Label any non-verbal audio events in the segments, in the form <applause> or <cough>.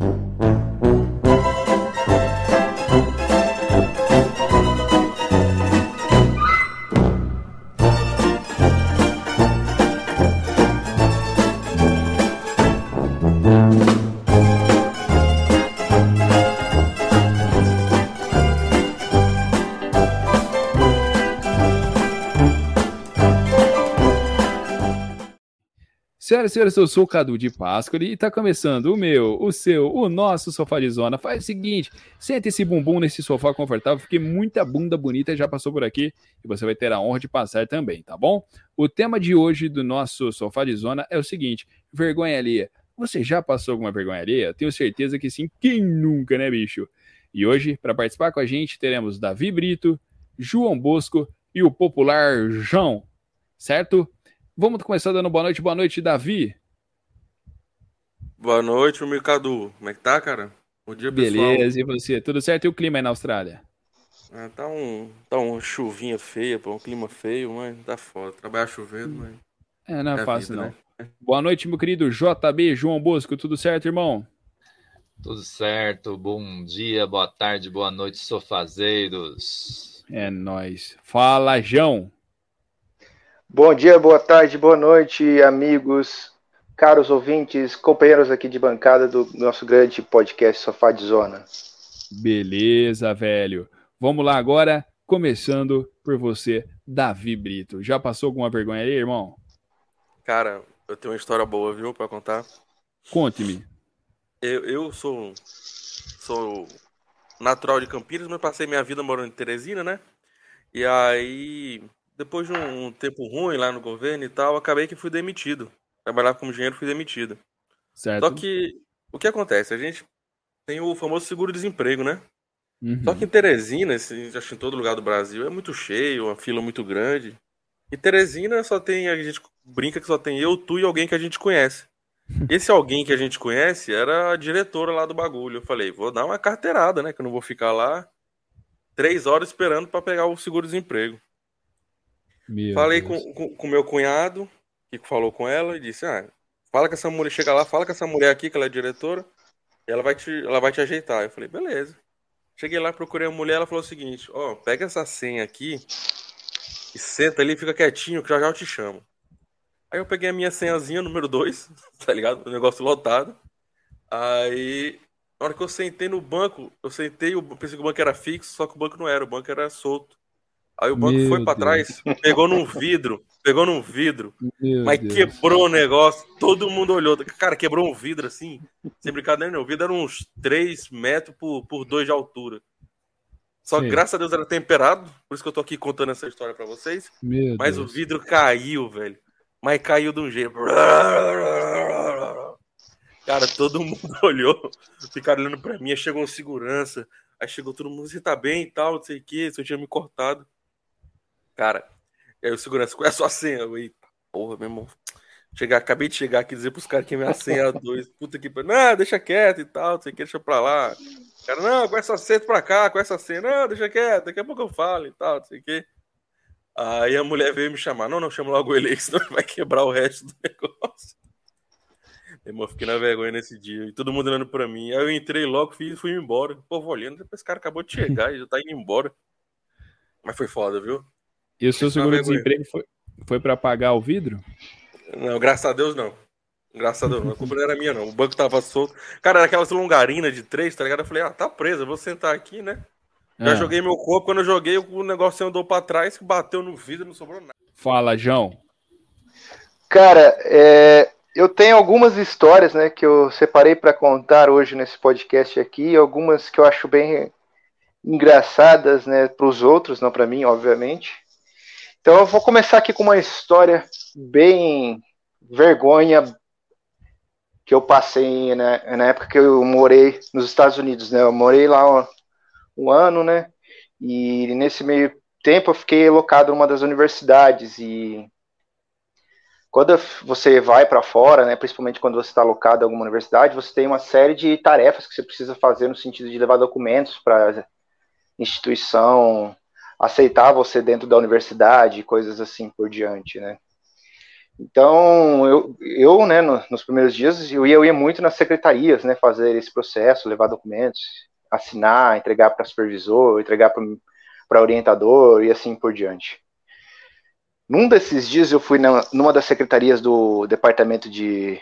you Senhoras e senhores, eu sou o Cadu de Páscoa e está começando o meu, o seu, o nosso sofá de zona. Faz o seguinte, sente esse bumbum nesse sofá confortável, porque muita bunda bonita já passou por aqui e você vai ter a honra de passar também, tá bom? O tema de hoje do nosso sofá de zona é o seguinte, vergonha alheia. Você já passou alguma vergonha alheia? Tenho certeza que sim, quem nunca, né, bicho? E hoje, para participar com a gente, teremos Davi Brito, João Bosco e o popular João, certo? Vamos começar dando boa noite. Boa noite, Davi. Boa noite, meu Cadu. Como é que tá, cara? Bom dia, pessoal. Beleza, e você? Tudo certo? E o clima aí na Austrália? Ah, tá um, tá um chuvinha feia, pô, um clima feio, mas tá foda. Trabalhar chovendo, mas. É, não é, é fácil, vida, não. Né? Boa noite, meu querido JB João Bosco. Tudo certo, irmão? Tudo certo. Bom dia, boa tarde, boa noite, sofazeiros. É nóis. Fala, João. Bom dia, boa tarde, boa noite, amigos, caros ouvintes, companheiros aqui de bancada do nosso grande podcast Sofá de Zona. Beleza, velho. Vamos lá agora, começando por você, Davi Brito. Já passou alguma vergonha aí, irmão? Cara, eu tenho uma história boa, viu, para contar. Conte-me. Eu, eu sou sou natural de Campinas, mas passei minha vida morando em Teresina, né? E aí depois de um, tempo ruim lá no governo e tal, acabei que fui demitido. Trabalhava como engenheiro, fui demitido. Certo. Só que o que acontece? A gente tem o famoso seguro-desemprego, né? Uhum. Só que em Teresina, assim, acho que em todo lugar do Brasil, é muito cheio, uma fila muito grande. E Teresina só tem, a gente brinca que só tem eu, tu e alguém que a gente conhece. <laughs> Esse alguém que a gente conhece era a diretora lá do bagulho. Eu falei, vou dar uma carteirada, né? Que eu não vou ficar lá três horas esperando para pegar o seguro-desemprego. Meu Falei Deus. com, com, meu cunhado, que falou com ela, e disse: Ah, fala com essa mulher, chega lá, fala com essa mulher aqui, que ela é diretora, e ela vai te, ela vai te ajeitar. Eu falei, beleza. Cheguei lá, procurei a mulher, ela falou o seguinte: Ó, oh, pega essa senha aqui e senta ali, fica quietinho, que já já eu te chamo. Aí eu peguei a minha senhazinha, número 2, <laughs> tá ligado? O negócio lotado. Aí, na hora que eu sentei no banco, eu sentei, eu pensei que o banco era fixo, só que o banco não era, o banco era solto. Aí o banco Meu foi para trás, pegou num vidro, pegou num vidro, Meu mas Deus. quebrou o negócio, todo mundo olhou. Cara, quebrou um vidro assim, sem brincadeira, não. O vidro era uns 3 metros por, por 2 de altura. Só que graças a Deus era temperado, por isso que eu tô aqui contando essa história para vocês. Meu mas Deus. o vidro caiu, velho. Mas caiu de um jeito. Cara, todo mundo <laughs> olhou, ficaram olhando pra mim, aí chegou um segurança, aí chegou todo mundo, você tá bem e tal, não sei o que, eu tinha me cortado. Cara, aí o segurança, qual é a sua senha? Eu, eita, porra, meu irmão. Chegar, acabei de chegar aqui dizer pros caras que minha senha é <laughs> dois. Puta que Não, deixa quieto e tal, não sei o que, deixa pra lá. Cara, não, com essa senha pra cá, com essa senha. Não, deixa quieto, daqui a pouco eu falo e tal, não sei o que. Aí a mulher veio me chamar. Não, não, chama logo ele aí, senão vai quebrar o resto do <laughs> negócio. Meu irmão, fiquei na vergonha nesse dia. E todo mundo olhando pra mim. Aí eu entrei logo e fui embora. Pô, vou olhando, esse cara acabou de chegar e já tá indo embora. Mas foi foda, viu? E o seu seguro-desemprego foi, foi para pagar o vidro? Não, graças a Deus não. Graças a Deus não. A culpa não era minha, não. O banco tava solto. Cara, era aquelas longarinas de três, tá ligado? Eu falei, ah, tá preso, eu vou sentar aqui, né? Já é. joguei meu corpo. Quando eu joguei, o negócio andou pra trás, bateu no vidro, não sobrou nada. Fala, João. Cara, é, eu tenho algumas histórias, né, que eu separei para contar hoje nesse podcast aqui, algumas que eu acho bem engraçadas, né, para os outros, não para mim, obviamente. Então eu vou começar aqui com uma história bem vergonha que eu passei né, na época que eu morei nos Estados Unidos, né? Eu morei lá um, um ano, né? E nesse meio tempo eu fiquei alocado numa das universidades e quando você vai para fora, né, principalmente quando você está alocado em alguma universidade, você tem uma série de tarefas que você precisa fazer no sentido de levar documentos para instituição, aceitar você dentro da universidade, coisas assim por diante, né? Então, eu, eu né, no, nos primeiros dias, eu ia, eu ia muito nas secretarias, né, fazer esse processo, levar documentos, assinar, entregar para supervisor, entregar para orientador e assim por diante. Num desses dias, eu fui na, numa das secretarias do departamento de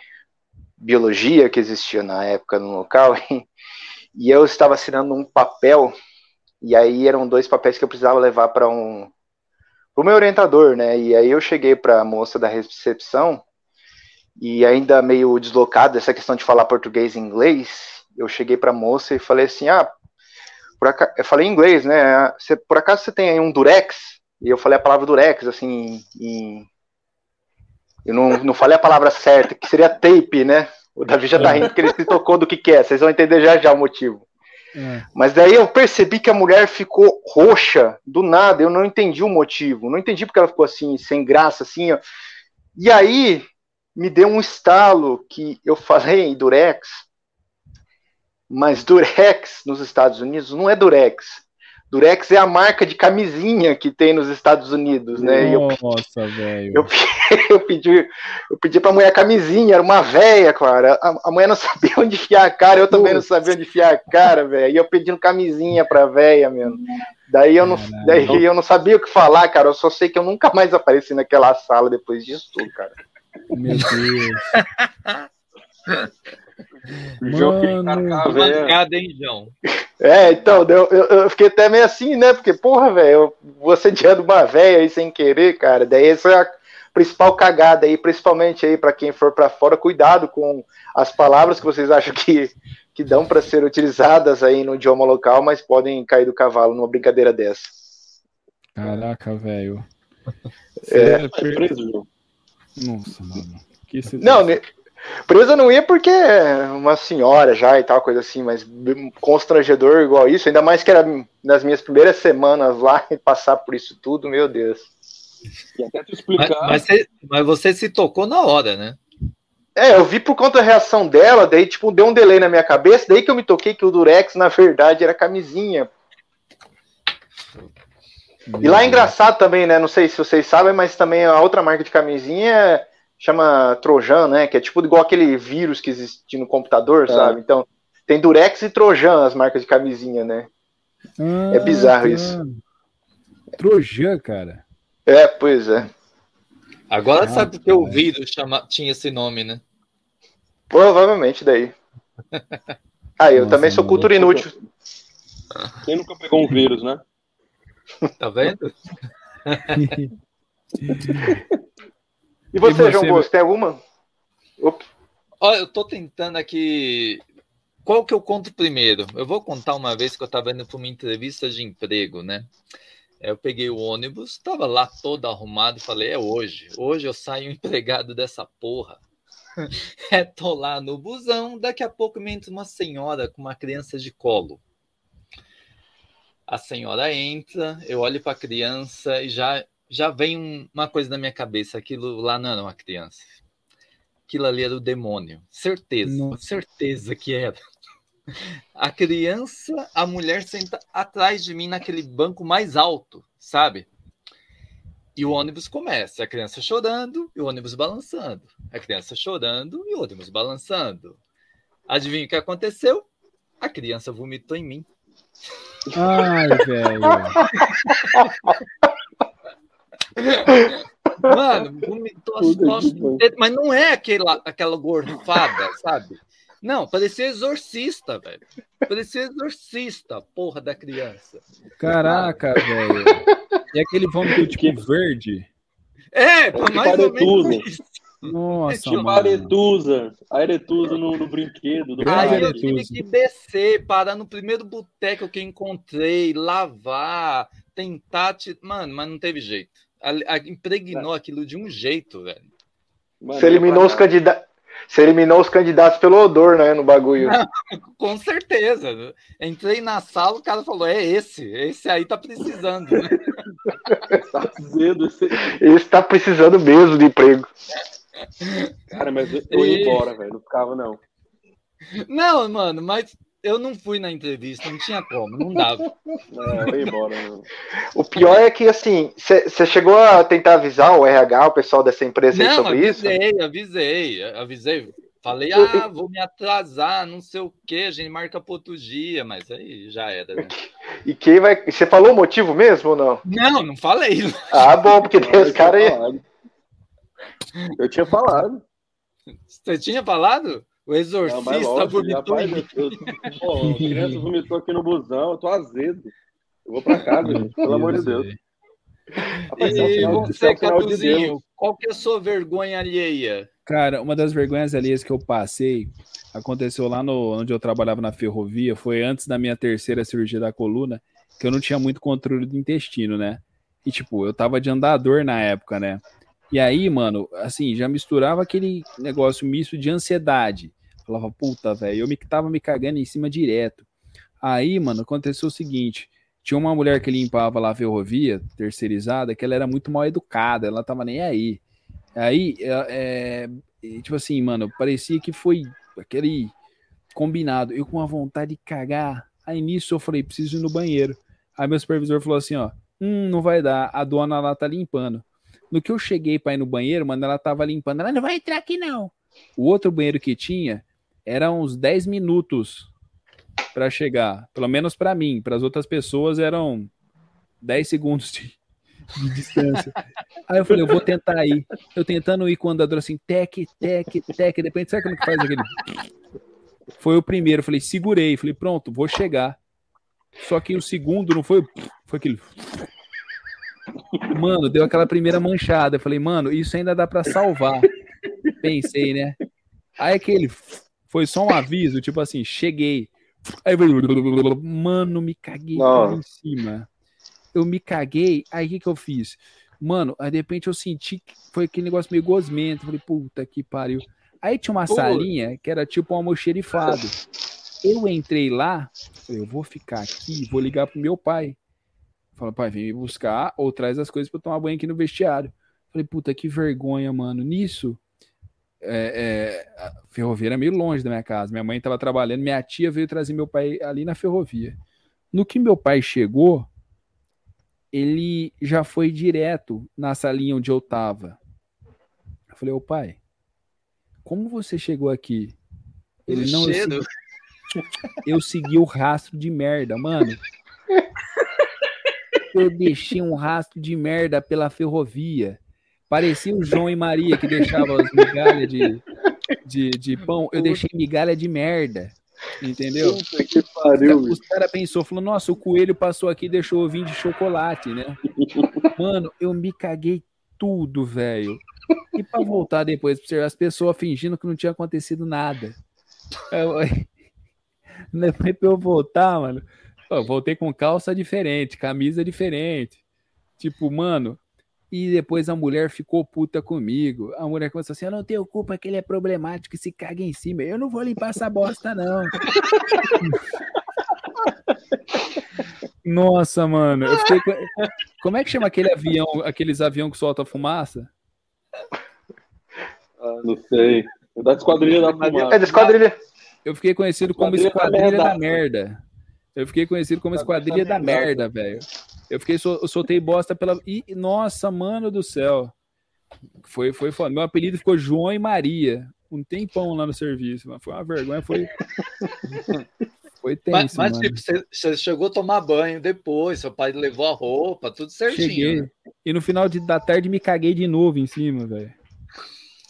biologia que existia na época no local, <laughs> e eu estava assinando um papel, e aí eram dois papéis que eu precisava levar para um o meu orientador, né? E aí eu cheguei para a moça da recepção e ainda meio deslocado essa questão de falar português e inglês, eu cheguei para a moça e falei assim: "Ah, por acaso, eu falei em inglês, né? Você, por acaso você tem aí um durex?" E eu falei a palavra durex assim, em, eu não, não falei a palavra certa, que seria tape, né? O Davi já tá rindo porque ele se tocou do que, que é, vocês vão entender já já o motivo. É. Mas daí eu percebi que a mulher ficou roxa do nada, eu não entendi o motivo, não entendi porque ela ficou assim, sem graça, assim, ó. E aí me deu um estalo que eu falei Durex, mas Durex nos Estados Unidos não é Durex, Durex é a marca de camisinha que tem nos Estados Unidos, né? Nossa, velho. Eu, <laughs> eu, pedi, eu pedi pra mulher camisinha, era uma véia, cara. A, a mulher não <laughs> sabia onde enfiar a cara, eu também não sabia onde enfiar a cara, velho. E eu pedindo camisinha pra véia, mesmo. Daí eu, não, daí eu não sabia o que falar, cara. Eu só sei que eu nunca mais apareci naquela sala depois disso tudo, cara. Meu Deus. <laughs> Mano, mancada, hein, João? É, então, eu, eu, fiquei até meio assim, né? Porque, porra, velho, você diante uma velha aí sem querer, cara. Daí essa é a principal cagada aí, principalmente aí para quem for para fora, cuidado com as palavras que vocês acham que, que dão para ser utilizadas aí no idioma local, mas podem cair do cavalo numa brincadeira dessa. Caraca, velho. É, é preso, Nossa, mano. Que não, Presa não ia porque é uma senhora já e tal, coisa assim, mas constrangedor igual isso, ainda mais que era nas minhas primeiras semanas lá e passar por isso tudo, meu Deus. E até tu explicar. Mas, mas, você, mas você se tocou na hora, né? É, eu vi por conta da reação dela, daí, tipo, deu um delay na minha cabeça, daí que eu me toquei que o Durex, na verdade, era camisinha. E lá é engraçado também, né? Não sei se vocês sabem, mas também a outra marca de camisinha é chama Trojan, né? Que é tipo igual aquele vírus que existe no computador, é. sabe? Então, tem Durex e Trojan as marcas de camisinha, né? Ah, é bizarro tá. isso. Trojan, cara. É, pois é. Agora ah, sabe porque o vírus chama... tinha esse nome, né? Provavelmente daí. <laughs> Ah, eu Nossa, também sou cultura inútil. Quem nunca pegou um vírus, né? Tá vendo? <laughs> <laughs> E você, e você João Bosco, tem alguma? Ops. Olha, eu tô tentando aqui. Qual que eu conto primeiro? Eu vou contar uma vez que eu estava indo para uma entrevista de emprego, né? Eu peguei o ônibus, estava lá todo arrumado, falei, é hoje. Hoje eu saio <laughs> empregado dessa porra. <laughs> é, tô lá no busão, daqui a pouco me entra uma senhora com uma criança de colo. A senhora entra, eu olho para a criança e já já vem uma coisa na minha cabeça, aquilo lá não era uma criança. Aquilo ali era o demônio. Certeza, Nossa. certeza que era. A criança, a mulher senta atrás de mim naquele banco mais alto, sabe? E o ônibus começa, a criança chorando e o ônibus balançando. A criança chorando e o ônibus balançando. Adivinha o que aconteceu? A criança vomitou em mim. Ai, velho. <laughs> Mano, vomitou as costas mas não é aquela, aquela gorfada, sabe? Não, parecia exorcista, velho. Parecia exorcista, porra da criança. Caraca, velho. E aquele vômito tipo verde? É, mais ou menos isso. Nossa, tinha uma aretusa, a aretusa no, no brinquedo. Do Aí eu tive que descer, parar no primeiro boteco que encontrei, lavar, tentar. Te... Mano, mas não teve jeito a, a, impregnou é. aquilo de um jeito, velho. Mano, Você eliminou os candidatos. Você eliminou os candidatos pelo odor, né, no bagulho. Não, <laughs> com certeza. Entrei na sala, o cara falou: é esse, esse aí tá precisando. Né? <laughs> tá dizendo, esse... esse tá precisando mesmo de emprego. Cara, mas eu ia embora, velho. Não ficava, não. Não, mano, mas eu não fui na entrevista, não tinha como, não dava. É, eu ia embora. O pior é que, assim, você chegou a tentar avisar o RH, o pessoal dessa empresa aí Não, sobre isso? avisei, avisei, avisei. Falei, ah, vou me atrasar, não sei o que, a gente marca para outro dia, mas aí já era, né? E quem vai. Você falou o motivo mesmo ou não? Não, não falei. Ah, bom, porque tem os caras aí. Eu tinha falado. Você tinha falado? O Não, exorcista lógico, vomitou rapaz, pô, a criança vomitou aqui no busão, eu tô azedo. Eu vou pra casa, gente, pelo amor de Deus. Rapaz, isso é um E é você, um sinal de Deus. qual que é a sua vergonha alheia? Cara, uma das vergonhas alheias que eu passei aconteceu lá no onde eu trabalhava na ferrovia, foi antes da minha terceira cirurgia da coluna, que eu não tinha muito controle do intestino, né? E tipo, eu tava de andador na época, né? E aí, mano, assim, já misturava aquele negócio misto de ansiedade. Falava, puta, velho, eu me, tava me cagando em cima direto. Aí, mano, aconteceu o seguinte: tinha uma mulher que limpava lá a ferrovia, terceirizada, que ela era muito mal educada, ela tava nem aí. Aí, é, é, tipo assim, mano, parecia que foi aquele combinado. Eu com a vontade de cagar. Aí nisso eu falei, preciso ir no banheiro. Aí meu supervisor falou assim, ó, hum, não vai dar, a dona lá tá limpando. No que eu cheguei pra ir no banheiro, mano, ela tava limpando. Ela não vai entrar aqui não. O outro banheiro que tinha era uns 10 minutos pra chegar. Pelo menos pra mim. Para as outras pessoas eram 10 segundos de, de distância. <laughs> Aí eu falei, eu vou tentar ir. Eu tentando ir com o andador assim, tec, tec, tec. Depende, sabe como que faz aquele. Foi o primeiro. Eu falei, segurei. Falei, pronto, vou chegar. Só que o segundo não foi. Foi aquele. Mano, deu aquela primeira manchada. Eu falei, mano, isso ainda dá pra salvar. Pensei, né? Aí aquele. Foi só um aviso, tipo assim, cheguei. Aí mano, me caguei em cima. Eu me caguei, aí o que, que eu fiz? Mano, aí de repente eu senti que foi aquele negócio meio gosmento. Falei, puta que pariu. Aí tinha uma Pô. salinha que era tipo um almoxerifado. Eu entrei lá, falei, eu vou ficar aqui, vou ligar pro meu pai. Fala, pai, vem me buscar ou traz as coisas pra eu tomar banho aqui no vestiário. Falei, puta, que vergonha, mano. Nisso, é, é, a ferrovia era meio longe da minha casa. Minha mãe tava trabalhando, minha tia veio trazer meu pai ali na ferrovia. No que meu pai chegou, ele já foi direto na salinha onde eu tava. Eu falei, ô pai, como você chegou aqui? Ele não, eu cheiro. <laughs> eu segui o rastro de merda, mano. <laughs> Eu deixei um rastro de merda pela ferrovia. Parecia o João e Maria que deixava as migalhas de, de, de pão. Eu deixei migalha de merda. Entendeu? Puta que pariu, Os caras pensou, falou, nossa, o coelho passou aqui e deixou ovinho de chocolate, né? <laughs> Mano, eu me caguei tudo, velho. E pra voltar depois, as pessoas fingindo que não tinha acontecido nada. Depois <laughs> pra eu voltar, mano, eu voltei com calça diferente, camisa diferente. Tipo, mano, e depois a mulher ficou puta comigo. A mulher começou assim: Eu não tenho culpa que ele é problemático e se caga em cima. Eu não vou limpar essa bosta, não. <laughs> Nossa, mano. eu fiquei com- <laughs> Como é que chama aquele avião, aqueles avião que solta fumaça? Ah, não sei. É da esquadrilha da É fumaça. da esquadrilha. Eu fiquei conhecido como Esquadrilha da Esquadrilha da Merda. Merda. Eu fiquei conhecido como Esquadrilha da Merda, velho. Eu fiquei, eu soltei bosta pela. E, nossa, mano do céu. Foi, foi foda. Meu apelido ficou João e Maria. Um tempão lá no serviço, mas foi uma vergonha, foi. <laughs> Foi tenso, Mas, mas, tipo, você, você chegou a tomar banho depois, seu pai levou a roupa, tudo certinho. Cheguei. né? E no final de- da tarde me caguei de novo em cima, velho.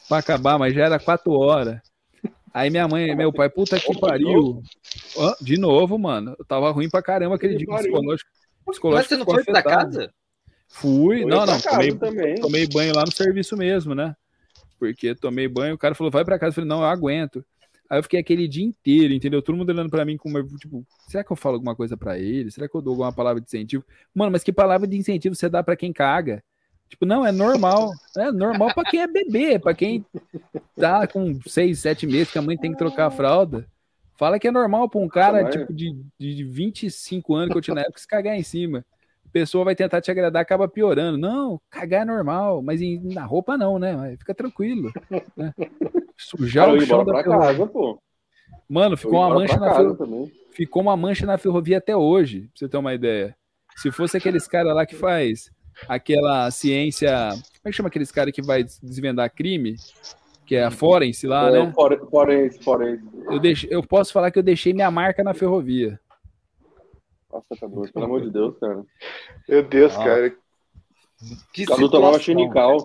Pra acabar, mas já era quatro horas. Aí minha mãe, meu pai, puta que pariu. De novo, mano. Eu tava ruim pra caramba aquele Que dia pariu. psicológico. Mas psicológico você não foi pra afetado. casa? Fui, Eu não, não. Tomei, também. tomei banho lá no serviço mesmo, né? Porque tomei banho, o cara falou, vai pra casa. Eu falei, não, eu aguento. Aí eu fiquei aquele dia inteiro, entendeu? Todo mundo olhando pra mim com uma, tipo, será que eu falo alguma coisa pra ele? Será que eu dou alguma palavra de incentivo? Mano, mas que palavra de incentivo você dá pra quem caga? Tipo, não, é normal. É normal pra quem é bebê, pra quem tá com seis, sete meses que a mãe tem que trocar a fralda. Fala que é normal pra um cara, tipo, de, de 25 anos que eu tinha na época se cagar em cima. A pessoa vai tentar te agradar, acaba piorando. Não, cagar é normal, mas em- na roupa não, né? Mas Fica tranquilo. né? Sujar eu o chão da casa, pô. Mano, ficou uma mancha na também. Ficou uma mancha na ferrovia até hoje, pra você ter uma ideia. Se fosse aqueles caras lá que faz aquela ciência. Como é que chama aqueles caras que vai desvendar crime? Que é a forense lá, é, né? Forense, forense. Eu, deixei, eu posso falar que eu deixei minha marca na ferrovia. Nossa, tá doido. Pelo amor de Deus, cara. Meu Deus, Ah. cara. Que Cadu tomava chinical.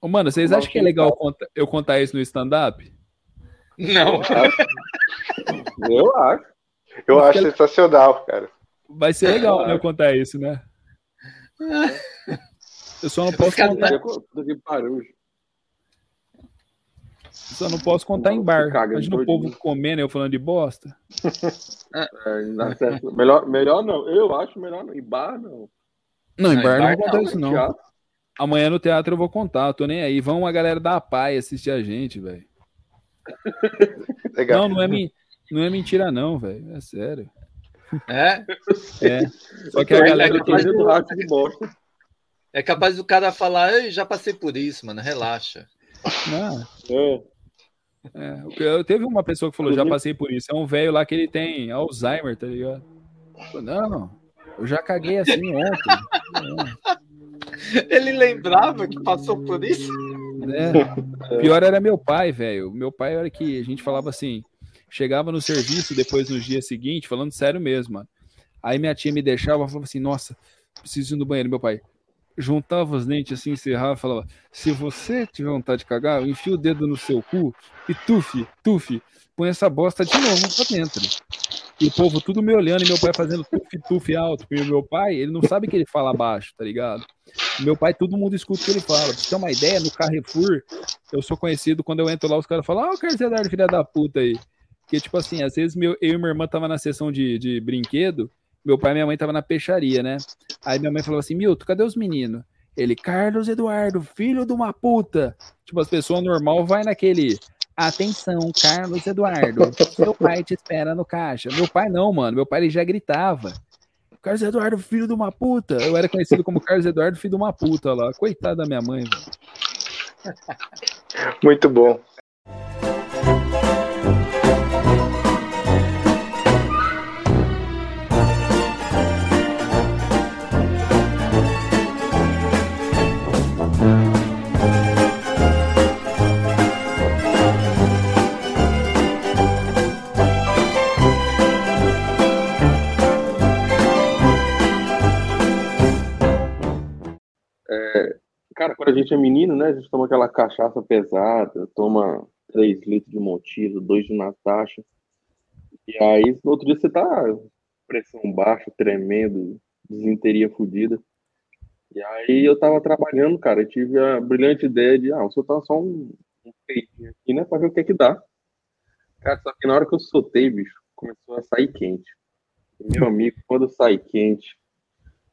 Ô, mano, vocês Mal acham que é legal conta- eu contar isso no stand-up? Não. Eu acho. Eu Porque acho ela- sensacional, cara. Vai ser legal, né, eu contar isso, né? Eu só não posso contar, pariu. só não posso contar em bar. Imagina o povo comendo e eu falando de bosta. <laughs> É, melhor, melhor não. Eu acho melhor não. Em bar, não. Não, em Não, bar não contar não. Teatro. Amanhã no teatro eu vou contar, eu tô nem aí. Vão a galera da PAI assistir a gente, velho. <laughs> Não, não é, não é mentira, não, velho. É sério. É? É. Só que a galera Ele faz do rato de bosta. É capaz do cara falar, eu já passei por isso, mano, relaxa. Não, É. é. Eu teve uma pessoa que falou, já passei por isso. É um velho lá que ele tem Alzheimer, tá ligado? Não, eu já caguei assim ontem. <laughs> Ele lembrava que passou por isso? É. Pior era meu pai, velho. Meu pai era que a gente falava assim, chegava no serviço depois no dia seguinte, falando sério mesmo, mano. Aí minha tia me deixava, falava assim, nossa, preciso ir no banheiro, meu pai. Juntava os dentes assim, encerrava, falava, se você tiver vontade de cagar, enfia o dedo no seu cu e tufe, tufe, põe essa bosta de novo pra dentro. E o povo tudo me olhando e meu pai fazendo tufe, tufe alto. Porque meu pai, ele não sabe que ele fala baixo, tá ligado? Meu pai, todo mundo escuta o que ele fala. Pra você ter uma ideia, no Carrefour, eu sou conhecido quando eu entro lá, os caras falam, ah, o Carlos Eduardo, filha da puta aí. Porque, tipo assim, às vezes meu, eu e minha irmã tava na sessão de, de brinquedo, meu pai e minha mãe tava na peixaria, né? Aí minha mãe falou assim, Milton, cadê os meninos? Ele, Carlos Eduardo, filho de uma puta. Tipo, as pessoas normal vai naquele. Atenção, Carlos Eduardo. Seu pai te espera no caixa. Meu pai não, mano. Meu pai ele já gritava. Carlos Eduardo, filho de uma puta. Eu era conhecido como Carlos Eduardo, filho de uma puta lá. Coitada da minha mãe, velho. Muito bom. Cara, quando a gente é menino, né? A gente toma aquela cachaça pesada, toma 3 litros de motivo, 2 de Natasha. E aí, no outro dia você tá pressão baixa, tremendo, desinteria fodida. E aí eu tava trabalhando, cara, e tive a brilhante ideia de, ah, vou soltar só um, um peitinho aqui, né? Pra ver o que é que dá. Cara, só que na hora que eu soltei, bicho, começou a sair quente. Meu amigo, quando sai quente,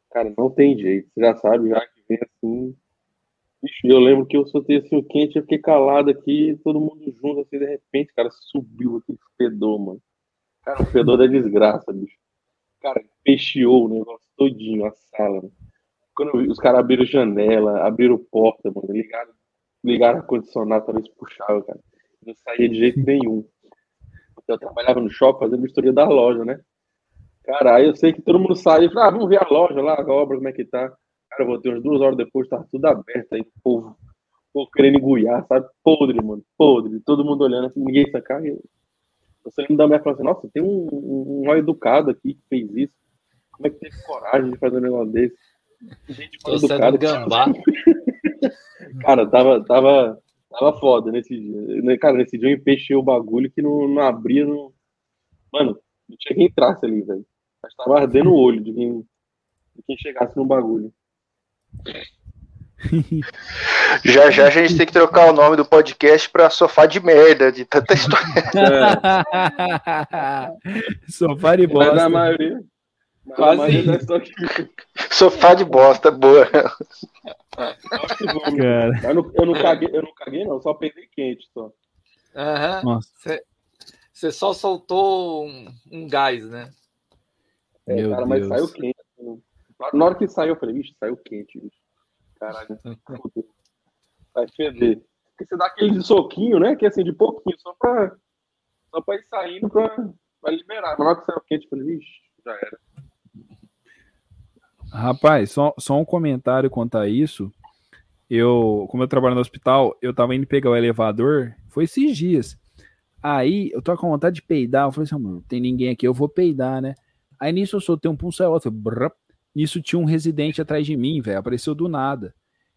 cara, não tem jeito. Você já sabe, já que vem assim, Bicho, eu lembro que eu soltei assim o quente, eu fiquei calado aqui, todo mundo junto, assim, de repente, cara, subiu aquele fedor, mano. Cara, o fedor da desgraça, bicho. Cara, fechou o negócio todinho, a sala. Mano. Quando vi, os caras abriram janela, abriram porta, mano, ligaram, ligaram ar-condicionado se puxava, cara. Não saía de jeito nenhum. Eu trabalhava no shopping fazendo vistoria da loja, né? Cara, aí eu sei que todo mundo saiu e falou, ah, vamos ver a loja lá, a obra, como é que tá. Voltei umas duas horas depois, tava tudo aberto aí, o povo, o povo querendo engulhar, sabe? Podre, mano, podre. Todo mundo olhando assim, ninguém sacar. Eu... Você lembra da minha falou assim, nossa, tem um, um, um mal educado aqui que fez isso. Como é que teve coragem de fazer um negócio desse? Gente Tô sendo educada. gambá. <laughs> Cara, tava, tava, tava foda nesse dia. Cara, nesse dia eu empechei o bagulho que não, não abria. Não... Mano, não tinha quem entrasse ali, velho. Mas tava ardendo o olho de quem, de quem chegasse no bagulho. Já já a gente tem que trocar o nome do podcast pra sofá de merda, de tanta história. Sofá de Mas bosta. maioria. mas a Quase maioria história que- Sofá de bosta, boa. Cara, Eu não, eu não caguei, eu não caguei, não, só peguei quente só. Nossa, Você só soltou um, um gás, né? É, Meu cara, mas Deus. saiu quente. Na hora que saiu, eu falei, bicho, saiu quente, bicho. Caralho, <laughs> fudeu. vai feder. Porque você dá aquele de soquinho, né? Que é assim, de pouquinho, só pra. só pra ir saindo pra, pra liberar. Mas na hora que saiu quente, eu falei, ixi, já era. Rapaz, só, só um comentário quanto a isso. Eu, como eu trabalho no hospital, eu tava indo pegar o elevador, foi esses dias. Aí eu tô com vontade de peidar. Eu falei assim, mano, tem ninguém aqui, eu vou peidar, né? Aí nisso eu soltei um pulso outro. Brrr, nisso tinha um residente atrás de mim, velho. Apareceu do nada.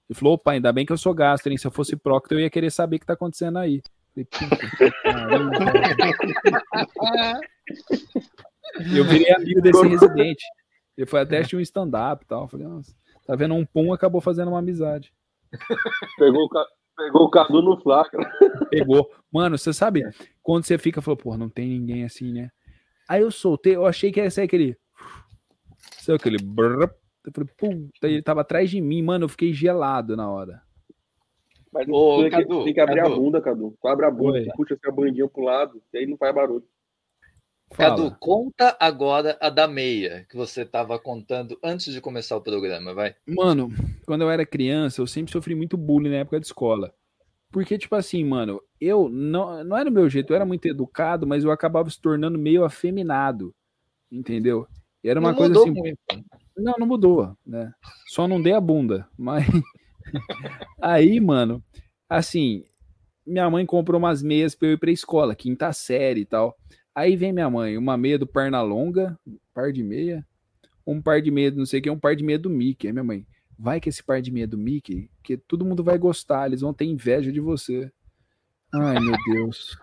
Ele falou: opa, ainda bem que eu sou gastro, hein? Se eu fosse próctor, eu ia querer saber o que tá acontecendo aí. Falei, eu virei amigo desse residente. Ele foi até assistir um stand-up e tal. Falei, nossa, tá vendo? Um pum acabou fazendo uma amizade. Pegou, pegou o Cadu no flagra. Pegou. Mano, você sabe, quando você fica, falou, pô, não tem ninguém assim, né? Aí eu soltei, eu achei que ia ser aquele. Sabe aquele. Brrr, eu falei, puta, ele tava atrás de mim, mano, eu fiquei gelado na hora. Mas Ô, tem, Cadu, que, tem que abrir Cadu. a bunda, Cadu. Tu abre a bunda, Oi. tu puxa assim a bandinha pro lado, e aí não faz barulho. Fala. Cadu, conta agora a da meia que você estava contando antes de começar o programa, vai. Mano, quando eu era criança, eu sempre sofri muito bullying na época de escola. Porque, tipo assim, mano, eu não, não era o meu jeito, eu era muito educado, mas eu acabava se tornando meio afeminado. Entendeu? E era uma Não coisa assim. muito. Não, não mudou, né? Só não dei a bunda. Mas. <laughs> Aí, mano, assim, minha mãe comprou umas meias pra eu ir pra escola, quinta série e tal. Aí vem minha mãe, uma meia do Pernalonga, um par de meia, um par de meia do não sei o que, um par de meia do Mickey. Aí minha mãe, vai que esse par de meia do Mickey, que todo mundo vai gostar, eles vão ter inveja de você. Ai, meu Deus.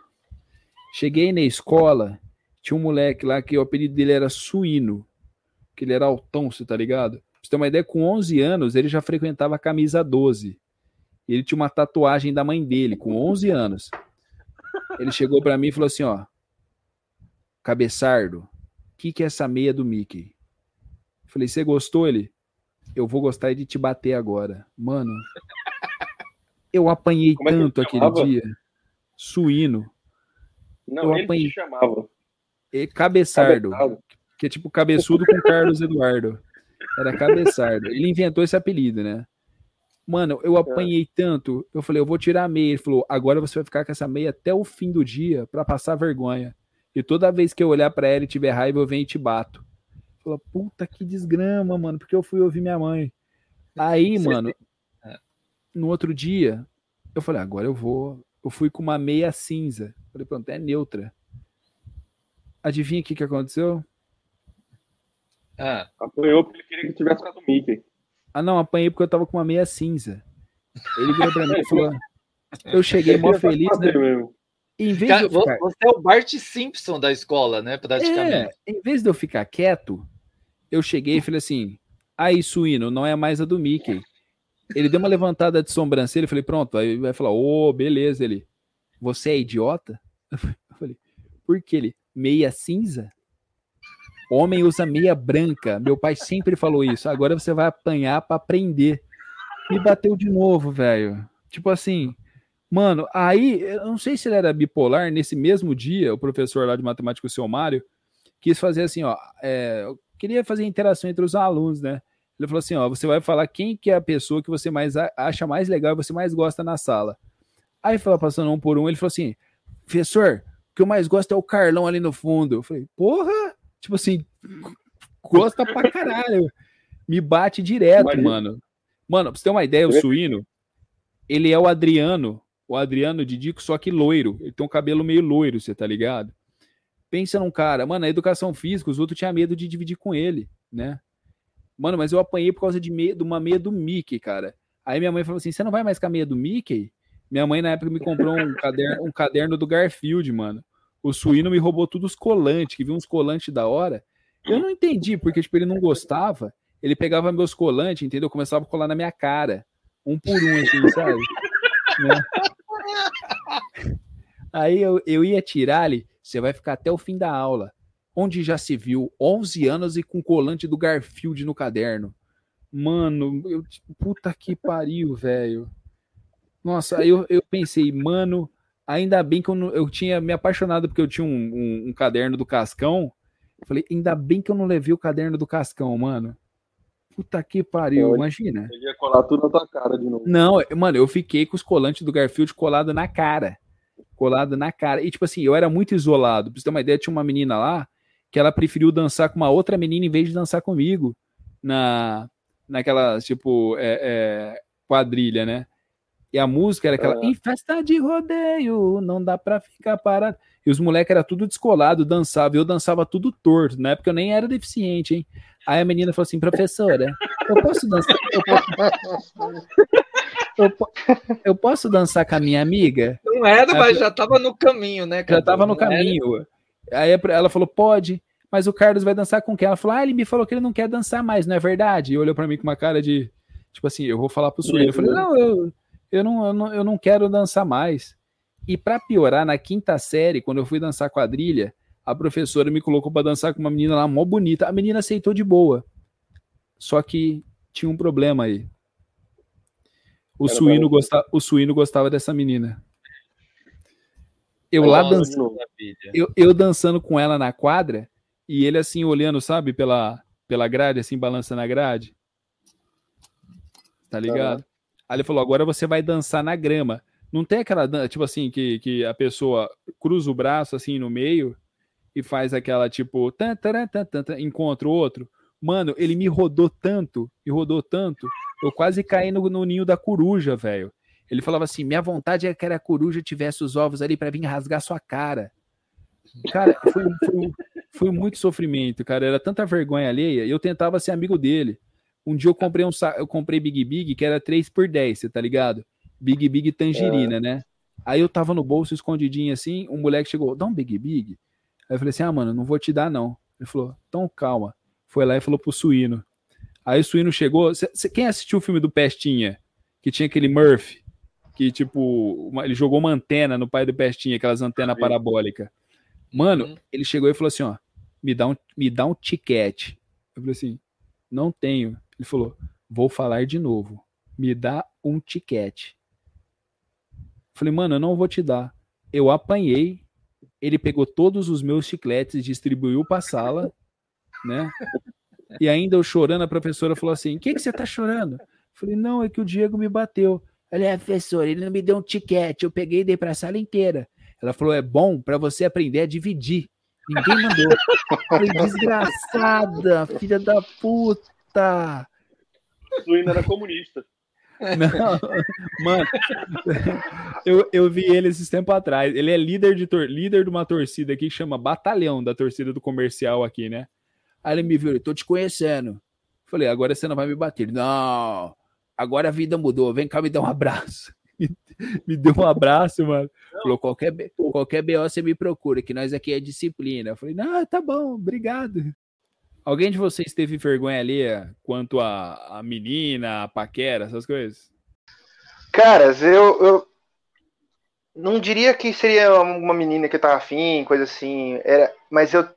Cheguei na escola, tinha um moleque lá que o apelido dele era Suíno, que ele era altão, você tá ligado? Pra você ter uma ideia, com 11 anos ele já frequentava a camisa 12. Ele tinha uma tatuagem da mãe dele, com 11 anos. Ele chegou pra mim e falou assim, ó, Cabeçardo, o que, que é essa meia do Mickey? Eu falei, você gostou? Ele? Eu vou gostar de te bater agora. Mano, eu apanhei é tanto aquele chamava? dia. Suíno. Não, Eu ele apanhei. chamava. E cabeçardo. Cabeçado. Que é tipo cabeçudo com Carlos Eduardo. Era cabeçardo. Ele inventou esse apelido, né? Mano, eu apanhei tanto. Eu falei, eu vou tirar a meia. Ele falou, agora você vai ficar com essa meia até o fim do dia pra passar vergonha. E toda vez que eu olhar pra ela e tiver raiva, eu venho e te bato. Falou, puta que desgrama, mano, porque eu fui ouvir minha mãe. Aí, Você mano, no outro dia, eu falei, agora eu vou. Eu fui com uma meia cinza. Falei, pronto, é neutra. Adivinha o que, que aconteceu? Ah, Apanhou porque ele queria que tivesse com a do Mickey. Ah, não, apanhei porque eu tava com uma meia cinza. Ele virou pra mim e falou. Eu cheguei mó feliz, né? mesmo. Em vez de cara, eu ficar, você é o Bart Simpson da escola, né? é, Praticamente. em vez de eu ficar quieto, eu cheguei e falei assim: aí, suíno, não é mais a do Mickey. Ele deu uma levantada de sobrancelha, eu falei, pronto, aí vai falar, ô, beleza, ele. Você é idiota? <laughs> Eu falei, por que ele? Meia cinza? Homem usa meia branca. Meu pai sempre falou isso. Agora você vai apanhar pra aprender. Me bateu de novo, velho. Tipo assim, mano, aí, eu não sei se ele era bipolar, nesse mesmo dia, o professor lá de matemática, o seu Mário, quis fazer assim, ó, é, eu queria fazer interação entre os alunos, né? Ele falou assim, ó, você vai falar quem que é a pessoa que você mais acha mais legal e você mais gosta na sala. Aí foi passando um por um, ele falou assim, professor, o que eu mais gosto é o Carlão ali no fundo. Eu falei, porra! Tipo assim, gosta pra caralho. Me bate direto, Imagina. mano. Mano, pra você ter uma ideia, o suíno, ele é o Adriano, o Adriano de Dico, só que loiro. Ele tem um cabelo meio loiro, você tá ligado? Pensa num cara, mano, a educação física, os outros tinham medo de dividir com ele, né? Mano, mas eu apanhei por causa de, meia, de uma meia do Mickey, cara. Aí minha mãe falou assim: você não vai mais com a meia do Mickey? Minha mãe, na época, me comprou um caderno, um caderno do Garfield, mano. O suíno me roubou todos os colantes, que viu uns colantes da hora. Eu não entendi, porque, tipo, ele não gostava. Ele pegava meus colantes, entendeu? Começava a colar na minha cara. Um por um, assim, <laughs> sabe? Né? Aí eu, eu ia tirar ali, você vai ficar até o fim da aula. Onde já se viu 11 anos e com colante do Garfield no caderno. Mano, eu, tipo, puta que pariu, velho. Nossa, aí eu, eu pensei, mano, ainda bem que eu, não- eu tinha me apaixonado porque eu tinha um, um- um caderno do Cascão. Eu falei, ainda bem que eu não levei o caderno do Cascão, mano. Puta que pariu, Olha. imagina. Ele ia colar tudo na tua cara de novo. Não, mano, eu fiquei com os colantes do Garfield colado na cara. colado na cara. E, tipo assim, eu era muito isolado. Pra você ter uma ideia, tinha uma menina lá que ela preferiu dançar com uma outra menina em vez de dançar comigo na, naquela, tipo, é, é, quadrilha, né? E a música era aquela, em festa de rodeio, não dá pra ficar parado. E os moleques era tudo descolado, dançava, e eu dançava tudo torto, na época eu nem era deficiente, hein? Aí a menina falou assim, professora, eu posso dançar? Eu posso, eu, eu posso dançar com a minha amiga? Não era, mas já tava no caminho, né? Já tava no caminho. Aí ela falou, pode, mas o Carlos vai dançar com quem? Ela falou, ah, ele me falou que ele não quer dançar mais, não é verdade? E olhou para mim com uma cara de, tipo assim, eu vou falar pro Suíno. Eu falei, não, eu, eu, não, eu, não, eu não quero dançar mais. E para piorar, na quinta série, quando eu fui dançar quadrilha, a professora me colocou para dançar com uma menina lá, mó bonita. A menina aceitou de boa. Só que tinha um problema aí. O, suíno, gostava, o suíno gostava dessa menina. Eu lá dançando, eu, eu dançando com ela na quadra e ele assim olhando, sabe, pela, pela grade, assim, balançando a grade. Tá ligado? Aí ele falou: agora você vai dançar na grama. Não tem aquela tipo assim, que, que a pessoa cruza o braço assim no meio e faz aquela tipo, tan, tan, tan, tan, encontra o outro. Mano, ele me rodou tanto, e rodou tanto, eu quase caí no, no ninho da coruja, velho. Ele falava assim: minha vontade é que a coruja tivesse os ovos ali para vir rasgar sua cara. Cara, foi, foi, foi, muito sofrimento, cara. Era tanta vergonha alheia. Eu tentava ser amigo dele. Um dia eu comprei um eu comprei Big Big que era 3 por 10, você tá ligado? Big Big tangerina, é. né? Aí eu tava no bolso escondidinho assim, um moleque chegou, dá um Big Big. Aí eu falei assim: "Ah, mano, não vou te dar não". Ele falou: "Então calma". Foi lá e falou pro suíno. Aí o suíno chegou, cê, cê, quem assistiu o filme do Pestinha, que tinha aquele Murphy, que tipo, uma, ele jogou uma antena no pai do Pestinha, aquelas antenas parabólicas. Mano, uhum. ele chegou e falou assim, ó, me dá um, me dá um tiquete. Eu falei assim, não tenho. Ele falou, vou falar de novo. Me dá um tiquete. Falei, mano, eu não vou te dar. Eu apanhei, ele pegou todos os meus chicletes, distribuiu para a sala, né? E ainda eu chorando, a professora falou assim: o que, você tá chorando? Falei, não, é que o Diego me bateu. Ela é, professor, ele não me deu um tiquete, eu peguei e dei para a sala inteira. Ela falou: é bom para você aprender a dividir. Ninguém mandou. Falei, desgraçada, filha da puta. Suína era comunista. <laughs> Não, mano, eu, eu vi ele esses tempos atrás. Ele é líder de, tor líder de uma torcida aqui que chama Batalhão, da torcida do comercial aqui, né? Aí ele me viu, eu tô te conhecendo. Falei, agora você não vai me bater. Não, agora a vida mudou, vem cá me dar um abraço. <laughs> me deu um abraço, mano. Falou, qualquer, qualquer BO você me procura, que nós aqui é disciplina. Eu falei, não, tá bom, obrigado. Alguém de vocês teve vergonha ali quanto a, a menina, a paquera, essas coisas? Caras, eu, eu não diria que seria uma menina que eu tava afim, coisa assim, era, mas eu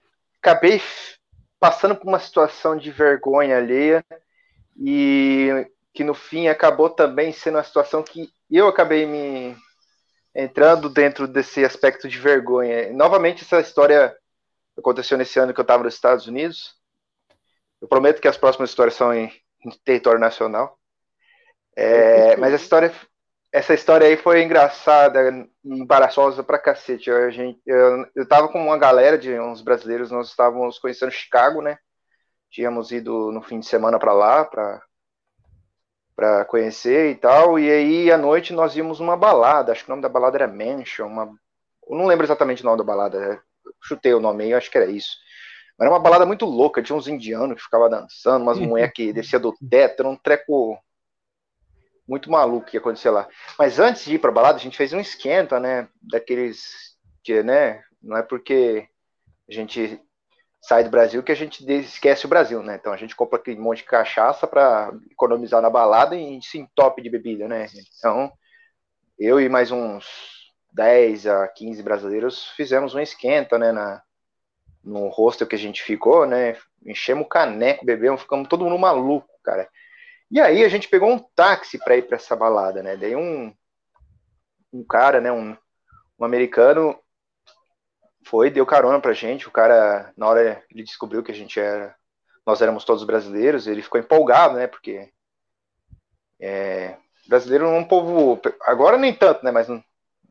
acabei passando por uma situação de vergonha alheia e que no fim acabou também sendo uma situação que eu acabei me entrando dentro desse aspecto de vergonha. Novamente, essa história aconteceu nesse ano que eu estava nos Estados Unidos. Eu prometo que as próximas histórias são em, em território nacional. É, mas essa história, essa história aí foi engraçada embaraçosa pra cacete. Eu, a gente, eu, eu tava com uma galera de uns brasileiros, nós estávamos conhecendo Chicago, né? Tínhamos ido no fim de semana para lá, para para conhecer e tal. E aí à noite nós vimos uma balada, acho que o nome da balada era Mansion, uma eu não lembro exatamente o nome da balada, chutei o nome aí, acho que era isso. Mas era uma balada muito louca, tinha uns indianos que ficavam dançando, umas mulheres que <laughs> descia do teto, era um treco muito maluco que ia acontecer lá. Mas antes de ir pra balada, a gente fez um esquenta, né, daqueles que, né, não é porque a gente sai do Brasil que a gente esquece o Brasil, né? Então a gente compra aquele monte de cachaça para economizar na balada e se entope de bebida, né? Então eu e mais uns 10 a 15 brasileiros fizemos um esquenta, né? Na, no hostel que a gente ficou, né? Enchemos o caneco, bebemos, ficamos todo mundo maluco, cara. E aí a gente pegou um táxi para ir para essa balada, né? Daí um, um cara, né? Um, um americano foi, deu carona pra gente. O cara, na hora, ele descobriu que a gente era. Nós éramos todos brasileiros, ele ficou empolgado, né? Porque. É, brasileiro é um povo. Agora nem tanto, né? Mas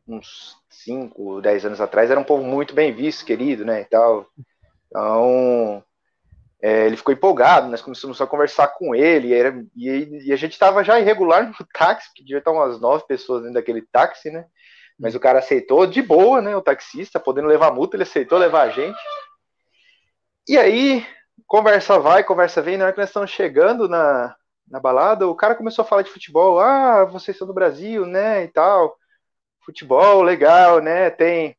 uns 5, 10 anos atrás, era um povo muito bem visto, querido, né, e tal. Então, é, ele ficou empolgado, nós começamos a conversar com ele, e, era, e, e a gente estava já irregular no <laughs> táxi, que devia estar umas nove pessoas dentro daquele táxi, né? Mas o cara aceitou de boa, né? O taxista, podendo levar multa, ele aceitou levar a gente. E aí, conversa vai, conversa vem, na hora que nós estamos chegando na, na balada, o cara começou a falar de futebol. Ah, vocês são do Brasil, né? E tal. Futebol, legal, né? Tem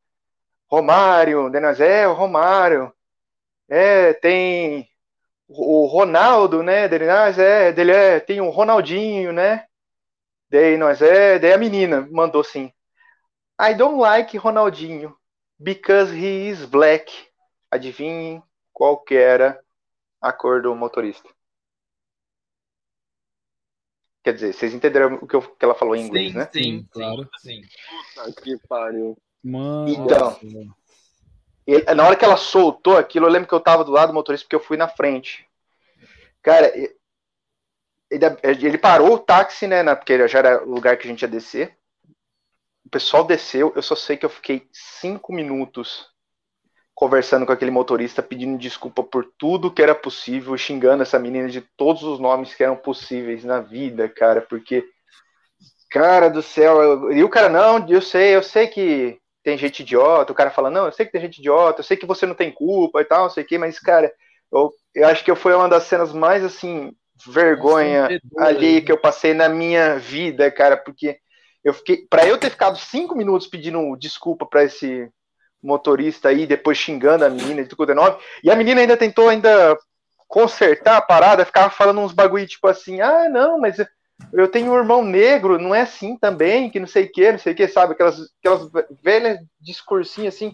Romário, Denas é, o Romário. É, tem o Ronaldo, né? Dele, nós é, dele é, tem o Ronaldinho, né? Daí nós é, daí a menina mandou assim: I don't like Ronaldinho because he is black. Adivinhem qual que era a cor do motorista? Quer dizer, vocês entenderam o que, eu, que ela falou em inglês, sim, né? Sim, claro. sim. Puta que pariu. Mano. Então, ele- na hora que ela soltou aquilo, eu lembro que eu tava do lado do motorista porque eu fui na frente. Cara, ele, ele parou o táxi, né? na- porque já era o lugar que a gente ia descer. O pessoal desceu, eu só sei que eu fiquei cinco minutos conversando com aquele motorista, pedindo desculpa por tudo que era possível, xingando essa menina de todos os nomes que eram possíveis na vida, cara, porque. Cara do céu, eu- e o cara, não, eu sei, eu sei que tem gente idiota, o cara fala, não, eu sei que tem gente idiota, eu sei que você não tem culpa e tal, não sei o que, mas, cara, eu, eu acho que foi uma das cenas mais, assim, vergonha ali que eu passei na minha vida, cara, porque eu fiquei, para eu ter ficado cinco minutos pedindo desculpa para esse motorista aí, depois xingando a menina de tudo nove, e a menina ainda tentou ainda consertar a parada, ficava falando uns bagulho tipo assim, ah, não, mas eu tenho um irmão negro, não é assim também, que não sei o que, não sei o que, sabe? Aquelas, aquelas velhas discursinhas assim.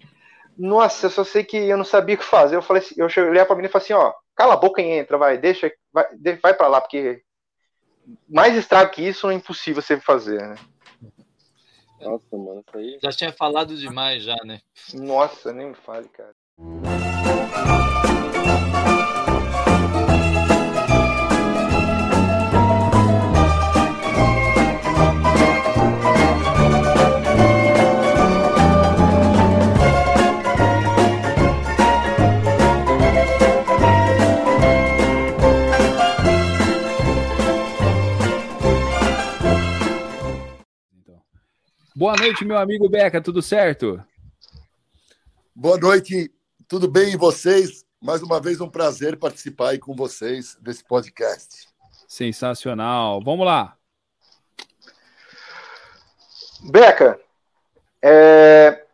Nossa, eu só sei que eu não sabia o que fazer. Eu falei assim, eu olhei pra menina e falei assim, ó, cala a boca e entra, vai, deixa, vai, vai pra lá, porque mais estrago que isso é impossível você fazer, né? Nossa, mano, isso aí. Já tinha falado demais já, né? Nossa, nem me fale, cara. Boa noite, meu amigo Beca, tudo certo? Boa noite, tudo bem e vocês? Mais uma vez um prazer participar aí com vocês desse podcast. Sensacional. Vamos lá. Beca, é,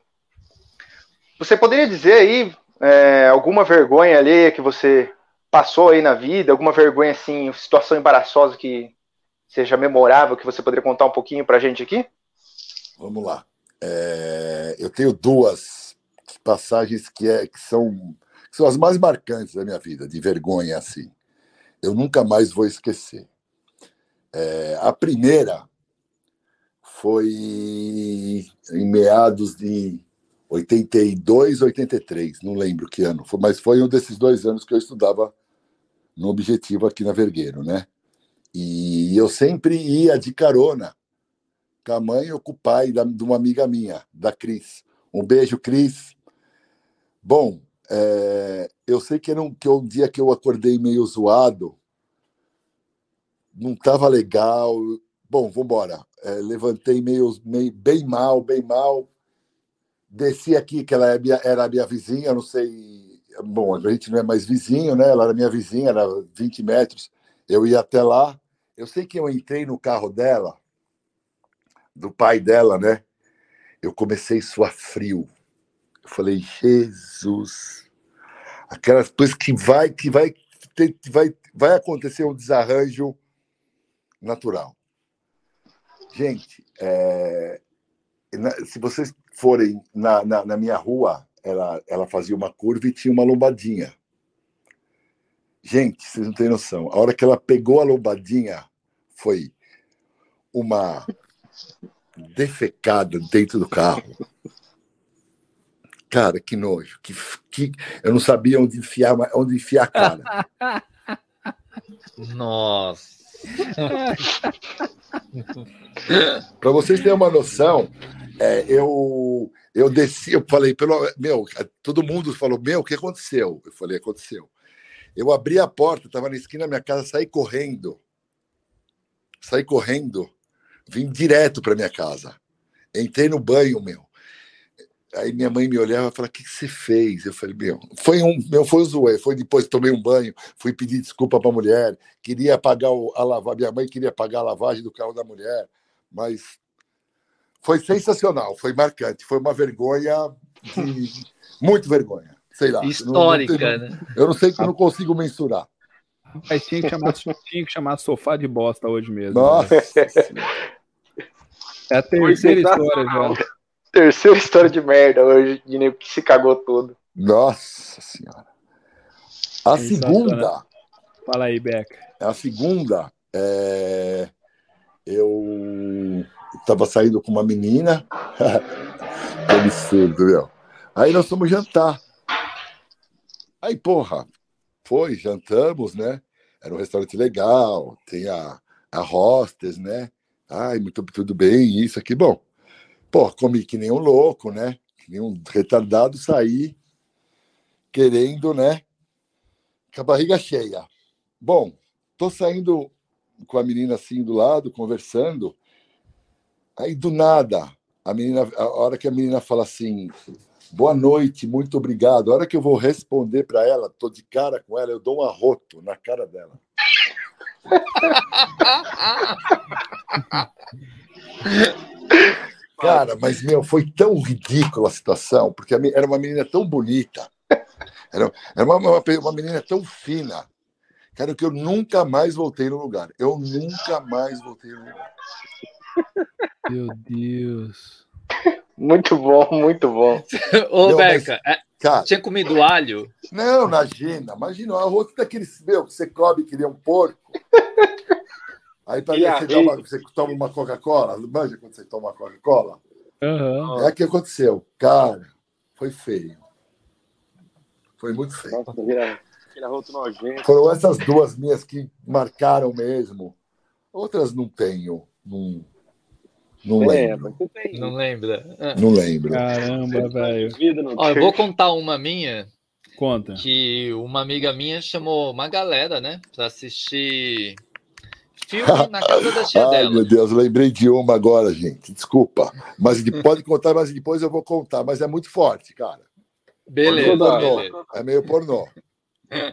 você poderia dizer aí é, alguma vergonha alheia que você passou aí na vida, alguma vergonha assim, situação embaraçosa que seja memorável, que você poderia contar um pouquinho pra gente aqui? Vamos lá. É, eu tenho duas passagens que, é, que, são, que são as mais marcantes da minha vida, de vergonha assim. Eu nunca mais vou esquecer. É, a primeira foi em meados de 82, 83, não lembro que ano, mas foi um desses dois anos que eu estudava no Objetivo aqui na Vergueiro, né? E eu sempre ia de carona com a mãe ou com o pai da, de uma amiga minha, da Cris. Um beijo, Cris. Bom, é, eu sei que, era um, que um dia que eu acordei meio zoado, não estava legal. Bom, vamos embora. É, levantei meio, meio bem mal, bem mal. Desci aqui, que ela era a minha vizinha, não sei. Bom, a gente não é mais vizinho, né? Ela era minha vizinha, era 20 metros. Eu ia até lá. Eu sei que eu entrei no carro dela, do pai dela, né? Eu comecei a suar frio. Eu falei, Jesus, aquelas coisas que vai, que vai, vai, vai acontecer um desarranjo natural. Gente, é, se vocês forem na, na, na, minha rua, ela, ela fazia uma curva e tinha uma lombadinha. Gente, vocês não têm noção. A hora que ela pegou a lombadinha, foi uma defecada dentro do carro. Cara, que nojo. Que, que, eu não sabia onde enfiar, onde enfiar a cara. <laughs> Nossa. <laughs> Para vocês terem uma noção, É, eu, eu desci, eu falei, pelo, meu, todo mundo falou, meu, o que aconteceu? Eu falei, aconteceu. Eu abri a porta, estava na esquina da minha casa, saí correndo. Saí correndo, vim direto para minha casa. Entrei no banho, meu. Aí minha mãe me olhava e falava: O que, que você fez? Eu falei: Meu, foi um, meu, foi um zoe. Foi depois tomei um banho, fui pedir desculpa para a mulher, queria pagar o, a lavagem. Minha mãe queria pagar a lavagem do carro da mulher, mas foi sensacional, foi marcante, foi uma vergonha, de, <laughs> muito vergonha. Sei lá. Histórica, não, não né? Eu não sei que eu não consigo mensurar. Mas tinha que chamar, tinha que chamar sofá de bosta hoje mesmo. Nossa. Né? <laughs> É a terceira história já. Terceira história de merda hoje, de nego que se cagou todo. Nossa senhora. A segunda. Fala aí, Beca. A segunda, é... eu estava saindo com uma menina. <laughs> que absurdo, meu. Aí nós fomos jantar. Aí, porra, foi, jantamos, né? Era um restaurante legal, tem a, a hostess, né? Ai, muito tudo bem, isso aqui. Bom, pô, comi que nem um louco, né? Que nem um retardado, saí querendo, né? Com a barriga cheia. Bom, tô saindo com a menina assim do lado, conversando. Aí do nada, a menina, a hora que a menina fala assim, boa noite, muito obrigado. A hora que eu vou responder para ela, tô de cara com ela, eu dou um arroto na cara dela. <laughs> Cara, mas meu, foi tão ridícula a situação, porque era uma menina tão bonita, era, era uma, uma, uma menina tão fina, cara, que eu nunca mais voltei no lugar. Eu nunca mais voltei no lugar. Meu Deus. Muito bom, muito bom. Ô, não, Beca, mas, cara, tinha comido alho? Não, imagina, imagina, o arroz daqueles, meu, que você come que nem um porco. Aí para você, uma, você toma uma Coca-Cola, manja quando você toma uma Coca-Cola? Uhum. É o que aconteceu. Cara, foi feio. Foi muito feio. Foram essas duas minhas que marcaram mesmo. Outras não tenho. Não, não é, lembro. Não lembra? Não lembro. Caramba, velho. Ó, eu vou contar uma minha. Conta. Que uma amiga minha chamou uma galera, né, para assistir filme na casa da tia Ai, <laughs> dela. meu Deus, lembrei de uma agora, gente. Desculpa. Mas pode contar, mas depois eu vou contar. Mas é muito forte, cara. Beleza, pornô. beleza. É meio pornô.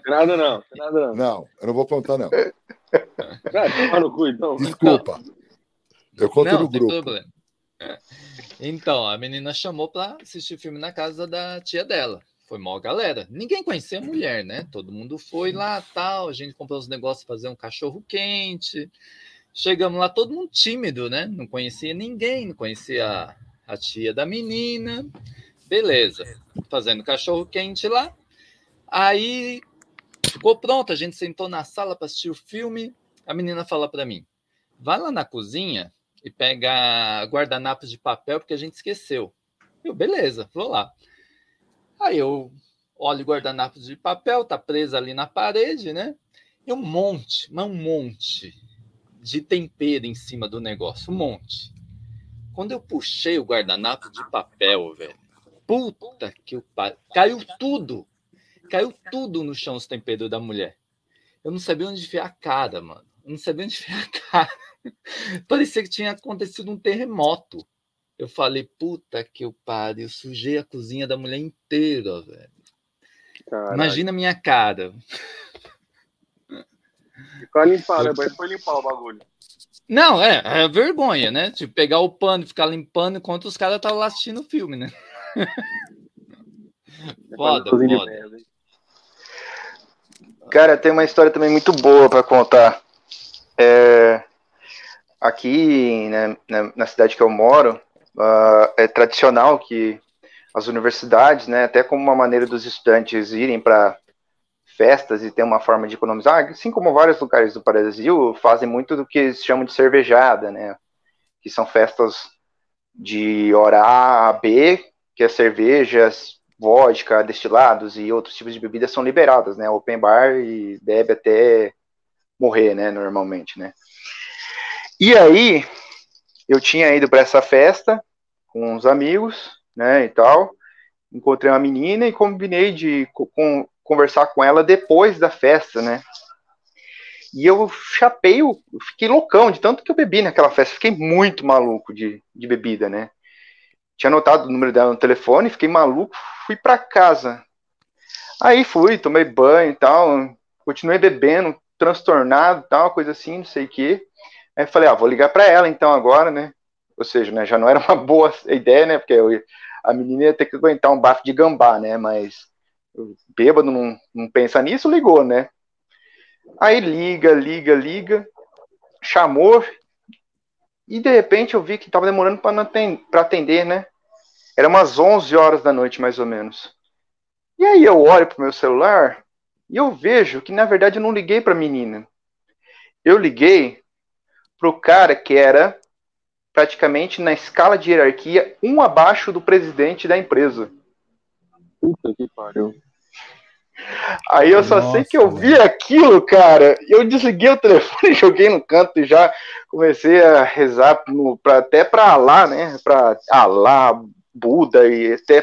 Nada não, nada não. Não, eu não vou contar, não. Cara, no cu, então. Desculpa. Eu conto Não, no grupo. problema. Então, a menina chamou para assistir filme na casa da tia dela. Foi mó galera. Ninguém conhecia a mulher, né? Todo mundo foi lá, tal. A gente comprou os negócios fazer um cachorro quente. Chegamos lá, todo mundo tímido, né? Não conhecia ninguém, não conhecia a, a tia da menina. Beleza. Fazendo cachorro quente lá. Aí ficou pronto, a gente sentou na sala para assistir o filme. A menina fala para mim: vai lá na cozinha e pega guardanapos de papel, porque a gente esqueceu. Eu, beleza, vou lá. Aí eu olho o guardanapo de papel, tá preso ali na parede, né? E um monte, mas um monte de tempero em cima do negócio, um monte. Quando eu puxei o guardanapo de papel, velho, puta que o pai, caiu tudo. Caiu tudo no chão os temperos da mulher. Eu não sabia onde enfiar a cara, mano. Não sabia onde enfiar a cara. <laughs> Parecia que tinha acontecido um terremoto. Eu falei, puta que eu pariu, sujei a cozinha da mulher inteira, velho. Imagina a minha cara. Ficou limpar, né? Mas foi limpar o bagulho. Não, é, é vergonha, né? Tipo, pegar o pano e ficar limpando enquanto os caras estavam lá assistindo o filme, né? <laughs> foda, foda. Cara, tem uma história também muito boa para contar. É, aqui, né, na, na cidade que eu moro, ah, é tradicional que as universidades, né, até como uma maneira dos estudantes irem para festas e ter uma forma de economizar, assim como vários lugares do Brasil fazem muito do que eles chamam de cervejada, né, que são festas de hora A a B, que as cervejas, vodka, destilados e outros tipos de bebidas são liberadas, né, open bar e bebe até morrer, né, normalmente, né. E aí, eu tinha ido para essa festa com uns amigos, né, e tal. Encontrei uma menina e combinei de com, conversar com ela depois da festa, né? E eu chapei, eu fiquei loucão de tanto que eu bebi naquela festa. Fiquei muito maluco de, de bebida, né? Tinha anotado o número dela no telefone, fiquei maluco, fui para casa. Aí fui, tomei banho e tal, continuei bebendo, transtornado tal, coisa assim, não sei o quê. Aí falei, ah, vou ligar para ela então agora, né? Ou seja, né, já não era uma <laughs> boa ideia, né? Porque eu, a menina ia ter que aguentar um bafo de gambá, né? Mas bêbado não, não pensa nisso, ligou, né? Aí liga, liga, liga, chamou, e de repente eu vi que estava demorando para atender, né? Era umas 11 horas da noite, mais ou menos. E aí eu olho pro meu celular e eu vejo que na verdade eu não liguei para a menina. Eu liguei pro cara que era praticamente na escala de hierarquia um abaixo do presidente da empresa. Puta que pariu. Aí eu só Nossa, sei que eu vi aquilo, cara. Eu desliguei o <laughs> telefone, joguei no canto e já comecei a rezar no, pra, até para Alá, né? Para Alá, Buda e até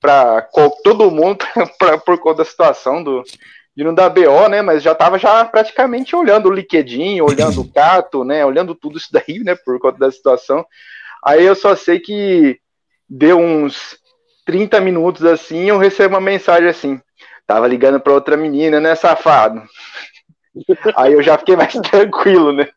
para todo mundo <laughs> pra, por conta da situação do, de não dar BO, né? Mas já tava já praticamente olhando o LinkedIn, olhando o <laughs> Cato, né? Olhando tudo isso daí, né? Por conta da situação. Aí eu só sei que deu uns 30 minutos assim, eu recebo uma mensagem assim: tava ligando para outra menina, né, safado? <laughs> Aí eu já fiquei mais tranquilo, né?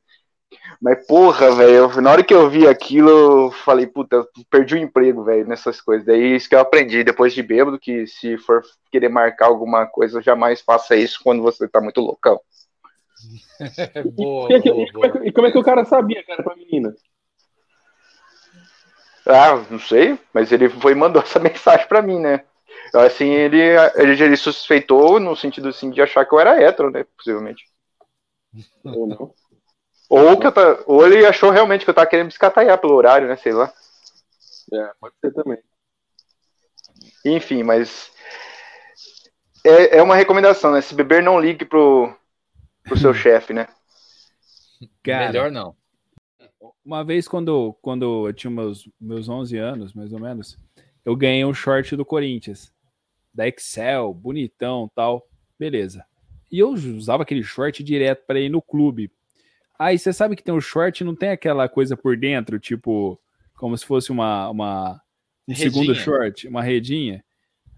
Mas porra, velho, na hora que eu vi aquilo, eu falei, puta, eu perdi o emprego, velho, nessas coisas. Daí isso que eu aprendi depois de bêbado, que se for querer marcar alguma coisa, jamais faça isso quando você tá muito loucão. <laughs> boa, e, boa, boa. Como é, e como é que o cara sabia que era pra menina? Ah, não sei, mas ele foi mandou essa <laughs> mensagem pra mim, né? Assim, ele, ele, ele suspeitou no sentido assim, de achar que eu era hétero, né? Possivelmente. Ou não. Ou, que eu tá, ou ele achou realmente que eu tava querendo me escataiar pelo horário, né? Sei lá. É, pode ser também. Enfim, mas. É, é uma recomendação, né? Se beber, não ligue pro, pro seu <laughs> chefe, né? Cara, Melhor não. Uma vez, quando, quando eu tinha meus, meus 11 anos, mais ou menos, eu ganhei um short do Corinthians, da Excel, bonitão tal. Beleza. E eu usava aquele short direto para ir no clube, Aí você sabe que tem o short não tem aquela coisa por dentro, tipo, como se fosse uma, uma um redinha. segundo short, uma redinha.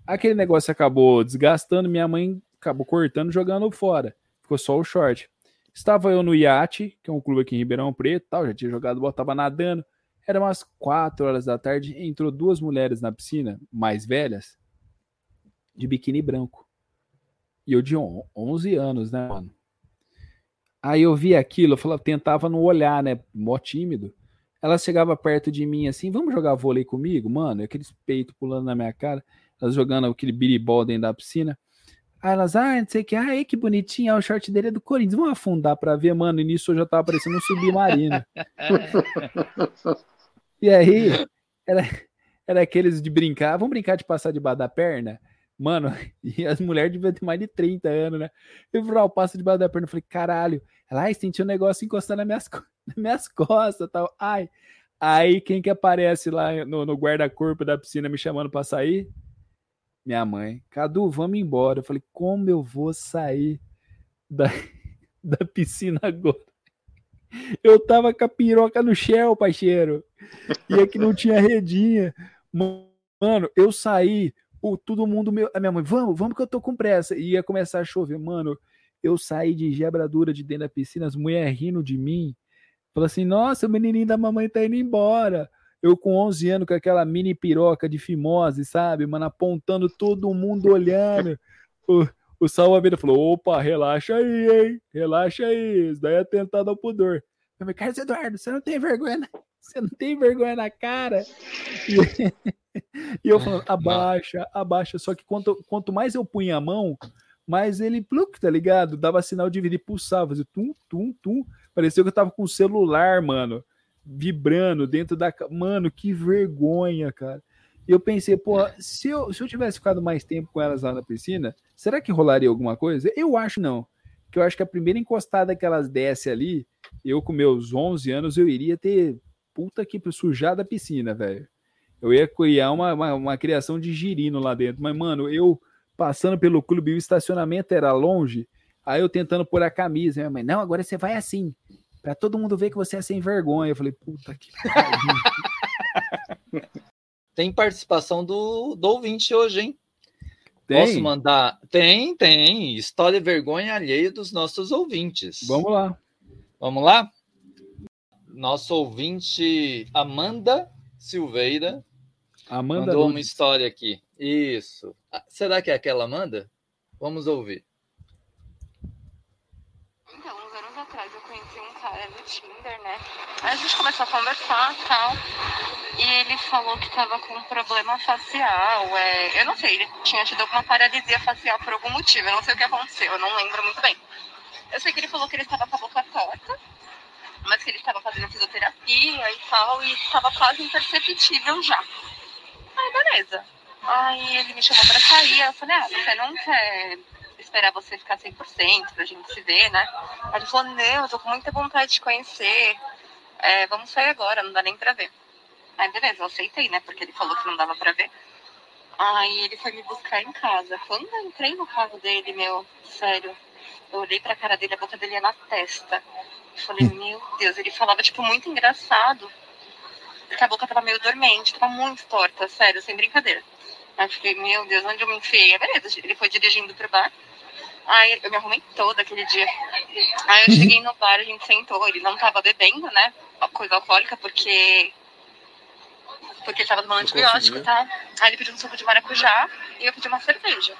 Aquele negócio acabou desgastando, minha mãe acabou cortando, jogando fora. Ficou só o short. Estava eu no iate, que é um clube aqui em Ribeirão Preto, tal, já tinha jogado bola, tava nadando. Era umas 4 horas da tarde, entrou duas mulheres na piscina, mais velhas, de biquíni branco. E eu de 11 anos, né, mano? Aí eu vi aquilo, eu falava, tentava não olhar, né? Mó tímido. Ela chegava perto de mim assim, vamos jogar vôlei comigo, mano? Aqueles peitos pulando na minha cara, elas jogando aquele biribol dentro da piscina. Aí elas, ah, não sei o que, ah, que bonitinho, o short dele é do Corinthians, vamos afundar pra ver, mano. E nisso eu já tava parecendo um submarino. e aí, era, era aqueles de brincar, vamos brincar de passar debaixo da perna? Mano, <laughs> e as mulheres deviam ter mais de 30 anos, né? Eu falei, o passo debaixo da perna. Eu falei, caralho. Ela, ai, senti um negócio encostando nas minhas, <laughs> nas minhas costas tal. Ai. Aí quem que aparece lá no, no guarda-corpo da piscina me chamando para sair? Minha mãe. Cadu, vamos embora. Eu falei, como eu vou sair da, <laughs> da piscina agora? <laughs> Eu tava com a piroca no shell, parceiro. E aqui não tinha redinha. Mano, eu saí o, todo mundo, meu, a minha mãe, vamos, vamos que eu tô com pressa. E ia começar a chover. Mano, eu saí de gebradura de dentro da piscina, as mulheres rindo de mim. Falou assim, nossa, o menininho da mamãe tá indo embora. Eu com 11 anos, com aquela mini piroca de fimose, sabe? Mano, apontando todo mundo olhando. O, o salva-vida falou, opa, relaxa aí, hein? Relaxa aí, isso daí é tentado ao pudor. Eu falei, Carlos Eduardo, você não tem vergonha, na... você não tem vergonha na cara? E... <laughs> E eu falando, abaixa, abaixa. Só que quanto, quanto mais eu punha a mão, mais ele, pluk, tá ligado? Dava sinal de vida e pulsava, fazia tum, tum, tum. Parecia que eu tava com o celular, mano, vibrando dentro da. Mano, que vergonha, cara. E eu pensei, pô, se eu, se eu tivesse ficado mais tempo com elas lá na piscina, será que rolaria alguma coisa? Eu acho não. Que eu acho que a primeira encostada que elas dessem ali, eu com meus 11 anos, eu iria ter puta que sujada a piscina, velho. Eu ia criar uma, uma, uma criação de girino lá dentro. Mas, mano, eu passando pelo clube, o estacionamento era longe. Aí eu tentando pôr a camisa. Minha mãe, não, agora você vai assim. Pra todo mundo ver que você é sem vergonha. Eu falei, puta que pariu. <laughs> Tem participação do, do ouvinte hoje, hein? Tem? Posso mandar? Tem, tem. História e vergonha alheia dos nossos ouvintes. Vamos lá. Vamos lá? Nosso ouvinte Amanda Silveira Amanda mandou uma Nunes. história aqui. Isso. Ah, Será que é aquela Amanda? Vamos ouvir. Então, uns anos atrás eu conheci um cara no Tinder, né? Aí a gente começou a conversar e tal. E ele falou que tava com um problema facial. É... Eu não sei, ele tinha tido alguma paralisia facial por algum motivo. Eu não sei o que aconteceu, eu não lembro muito bem. Eu sei que ele falou que ele estava com a boca torta, mas que ele estava fazendo fisioterapia e tal, e estava quase imperceptível já. Aí, beleza. Aí ele me chamou pra sair, aí eu falei, ah, você não quer esperar você ficar 100% pra gente se ver, né? Aí ele falou, não, eu tô com muita vontade de conhecer, é, vamos sair agora, não dá nem pra ver. Aí beleza, eu aceitei, né? Porque ele falou que não dava pra ver. Aí ele foi me buscar em casa. Quando eu entrei no carro dele, meu, sério, eu olhei pra cara dele, a boca dele ia na testa. Eu falei, meu Deus, ele falava, tipo, muito engraçado. Porque a boca tava meio dormente, tava muito torta, sério, sem brincadeira. Aí eu fiquei, meu Deus, onde eu me enfiei? Aí, beleza, ele foi dirigindo pro bar. Aí eu me arrumei toda aquele dia. Aí eu cheguei no bar, a gente sentou, ele não tava bebendo, né? Coisa alcoólica, porque. Porque ele tava tomando antibiótico, tá? Aí ele pediu um suco de maracujá e eu pedi uma cerveja.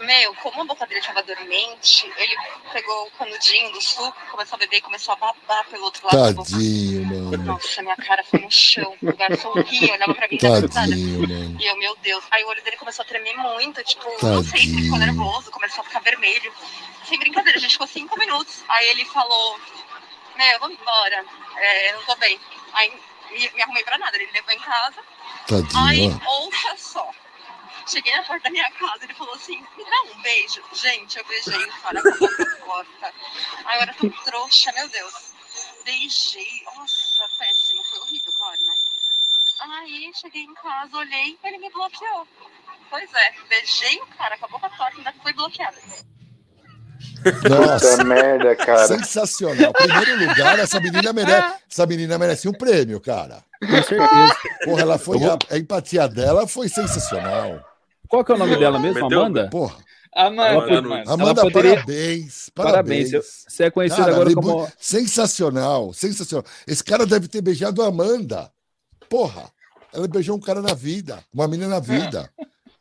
Meu, como a boca dele tava dormente, ele pegou o canudinho do suco, começou a beber e começou a babar pelo outro lado da boca. Tadinho, mano. Nossa, minha cara foi no chão. O garçom ria, olhava pra mim e. Tadinho, mano. E eu, meu Deus. Aí o olho dele começou a tremer muito, tipo, não sei se ele ficou Tadinho. nervoso, começou a ficar vermelho. Sem brincadeira, a gente ficou cinco minutos. Aí ele falou, meu, vamos embora. É, eu não tô bem. Aí me, me arrumei pra nada, ele me levou em casa. Aí, Tadinho, ó. ouça só. Cheguei na porta da minha casa, ele falou assim, me dá um beijo. Gente, eu beijei o cara com a. Aí agora eu tô trouxa, meu Deus. Beijei, nossa, péssimo, foi horrível, claro, né? Aí cheguei em casa, olhei, ele me bloqueou. Pois é, beijei o cara com a torta ainda fui bloqueada. Nossa, Puta merda, cara. sensacional. Primeiro lugar, essa menina merece, essa menina merece um prêmio, cara. Com certeza. Porra, ela foi a, a empatia dela foi sensacional. Qual que é o nome dela mesmo? Meteu- Amanda? Porra, Amanda, Amanda. Amanda, poderia- parabéns, Parabéns. parabéns. Você é conhecida Cara, agora como. sensacional, sensacional. Esse cara deve ter beijado a Amanda. Porra, ela beijou um cara na vida, uma menina na vida.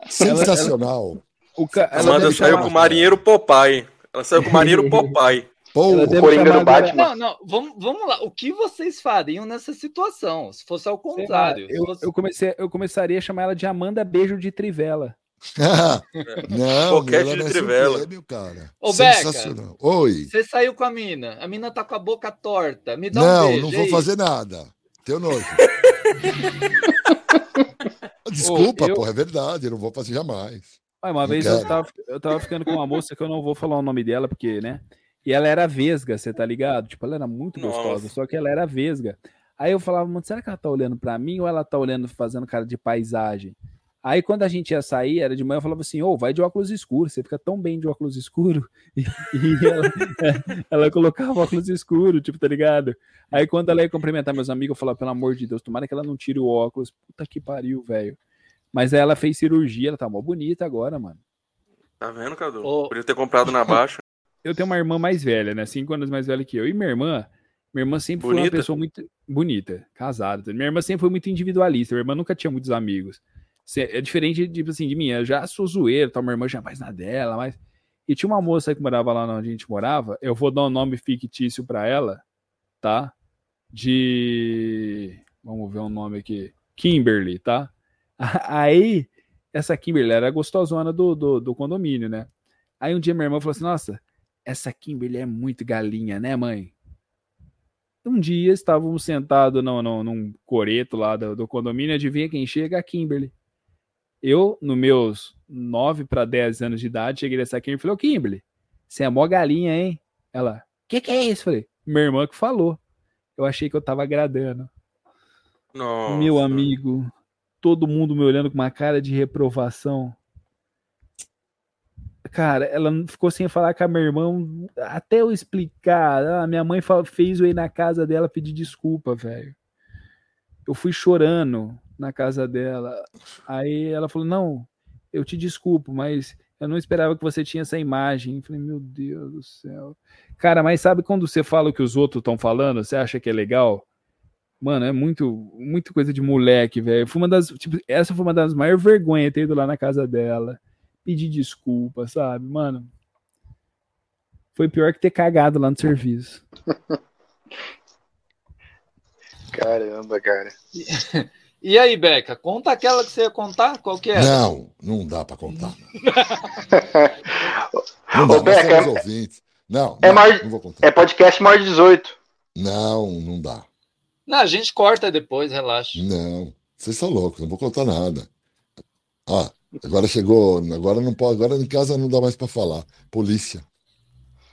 Sensacional. O ca... ela Amanda saiu com o marinheiro Popeye. Ela saiu com o marinheiro Popeye. <laughs> Pô, deve Coringa do Batman. Não, não, vamos, vamos lá. O que vocês fariam nessa situação? Se fosse ao lá, contrário. eu, fosse- eu, comecei, eu começaria a chamar ela de Amanda Beijo de Trivela. <laughs> não, Boquete ela de um trivela. prêmio, cara. Ô, Beca. Oi. Você saiu com a mina, a mina tá com a boca torta. Me dá um Não, beijo. não e vou aí? fazer nada. Teu nojo. <laughs> Desculpa, Ô, eu- porra, é verdade, eu não vou fazer jamais. Uma vez eu tava, eu tava ficando com uma moça que eu não vou falar o nome dela, porque, né? E ela era vesga, você tá ligado? Tipo, ela era muito Nossa. gostosa, só que ela era vesga. Aí eu falava, mano, será que ela tá olhando pra mim ou ela tá olhando, fazendo cara de paisagem? Aí quando a gente ia sair, era de manhã, eu falava assim, ô, vai de óculos escuros, você fica tão bem de óculos escuros. <laughs> E, e ela, <laughs> ela colocava óculos escuros, tipo, tá ligado? Aí quando ela ia cumprimentar meus amigos, eu falava, pelo amor de Deus, tomara que ela não tire o óculos. Puta que pariu, velho. Mas aí ela fez cirurgia, ela tá mó bonita agora, mano. Tá vendo, Cadu? Ô. Podia ter comprado na baixa. <laughs> eu tenho uma irmã mais velha, né? Cinco anos mais velha que eu. E minha irmã, minha irmã sempre foi uma Bonita? pessoa muito bonita, casada. Minha irmã sempre foi muito individualista. Minha irmã nunca tinha muitos amigos. É diferente, tipo assim, de mim. Eu já sou zoeiro, tal. Minha irmã já mais na dela, mas. E tinha uma moça que morava lá onde a gente morava. Eu vou dar um nome fictício pra ela, tá? De. Vamos ver um nome aqui. Kimberly, tá? <laughs> Aí, essa Kimberly era a gostosona do, do, do condomínio, né? Aí um dia minha irmã falou assim: Nossa, essa Kimberly é muito galinha, né, mãe? Um dia estávamos sentados no, no, num coreto lá do, do condomínio, adivinha quem chega? A Kimberly. Eu, nos meus 9 para 10 anos de idade, cheguei nessa Kimberly e falei: Ô Kimberly, você é mó galinha, hein? Ela, que que é isso? Falei: Minha irmã que falou. Eu achei que eu tava agradando. Nossa. Meu amigo, todo mundo me olhando com uma cara de reprovação. Cara, ela ficou sem falar com a minha irmã até eu explicar. A minha mãe fez eu ir na casa dela pedir desculpa, velho. Eu fui chorando na casa dela. Aí ela falou: Não, eu te desculpo, mas eu não esperava que você tinha essa imagem. Eu falei: Meu Deus do céu. Cara, mas sabe quando você fala o que os outros estão falando? Você acha que é legal? Mano, é muito, muito coisa de moleque, velho. Foi uma das, tipo, essa foi uma das maiores vergonhas ter ido lá na casa dela, pedir desculpa, sabe, mano. Foi pior que ter cagado lá no serviço. <laughs> Caramba, cara. <laughs> E aí, Beca, conta aquela que você ia contar? Qual que é? Não, não dá para contar. <laughs> não dá, Ô, Beca, é, ouvintes. Não, é, não, maior, não vou contar. é podcast maior de 18. Não, não dá. Não, a gente corta depois, relaxa. Não, vocês são loucos, não vou contar nada. Ah, agora chegou, agora não pode, agora em casa não dá mais para falar. Polícia.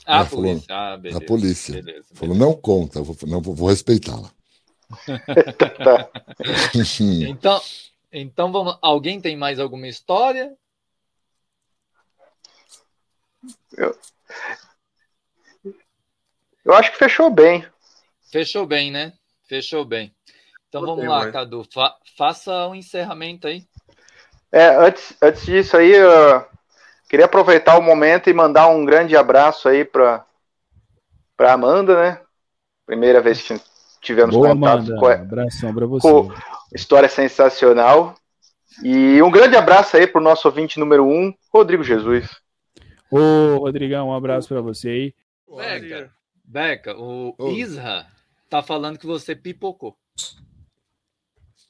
Ah, a polícia. ah, beleza. a polícia. Beleza, Falou, não conta, vou, não, vou, vou respeitá-la. tá. <laughs> <laughs> Então, então vamos. Alguém tem mais alguma história? Eu, eu acho que fechou bem. Fechou bem, né? Fechou bem. Então vamos lá, mãe. Cadu. Fa faça o um encerramento aí. É, antes, antes disso aí, eu queria aproveitar o momento e mandar um grande abraço aí para para Amanda, né? Primeira vez que tivemos Boa, contato Amanda. com a Abração pra você. com história sensacional. E um grande abraço aí pro nosso ouvinte número um, Rodrigo Jesus. Ô, Rodrigão, um abraço pra você aí. Beca, Beca, o. Isra tá falando que você pipocou.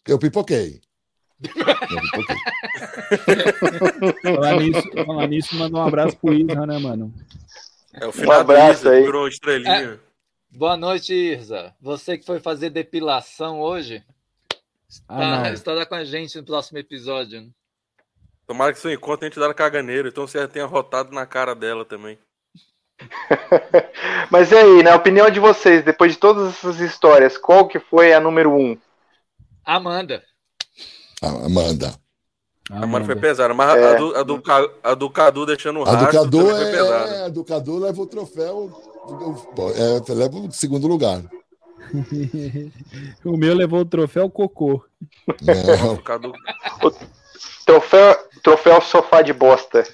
Eu pipoquei. Eu pipoquei. Falar nisso, falar nisso, manda um abraço pro Isra, né, mano? É o final abraço do Isa, aí. virou uma estrelinha. Boa noite, Irza. Você que foi fazer depilação hoje, Ah, tá, estará com a gente no próximo episódio. né? Tomara que seu encontro tenha te dado caganeiro, então você tenha rotado na cara dela também. <laughs> Mas e aí, na opinião de vocês, depois de todas essas histórias, qual que foi a número um? Amanda. Amanda. A mano foi Amanda. pesada, mas É. a, do, a, do, a do Cadu deixando o A do Cadu pesada. é, a do Cadu leva o troféu. É, leva o segundo lugar. <laughs> O meu levou o troféu cocô. Não, O Cadu... Troféu, troféu sofá de bosta.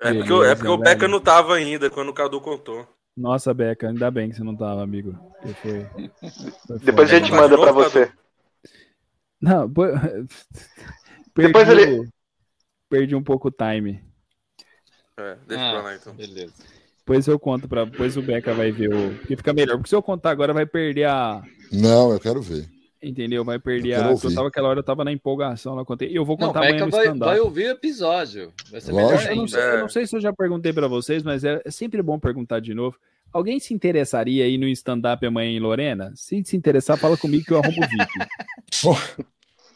É porque, o- é Beleza, porque o velho. Beca não tava ainda quando o Cadu contou. Nossa, Beca, ainda bem que você não tava, amigo. Foi, foi Depois a gente manda pra Imaginou, você. Não, <laughs> pô- Depois perdi, ele- perdi um pouco o time. É, deixa Ah, pra lá então. Beleza. Depois eu conto para, depois o Beca vai ver o, porque fica melhor. Porque se eu contar agora vai perder a, não, eu quero ver. Entendeu? Vai perder Eu a. Eu tava aquela hora eu tava na empolgação, lá contei. Eu vou Não, contar amanhã Beca no vai, stand-up. vai ouvir o episódio. Vai ser Lógico. melhor Eu não, sei, eu É. não sei se eu já perguntei pra vocês, mas é, é sempre bom perguntar de novo. Alguém se interessaria aí no stand-up amanhã em Lorena? Se se interessar, fala comigo que eu arrumo o VIP. <laughs>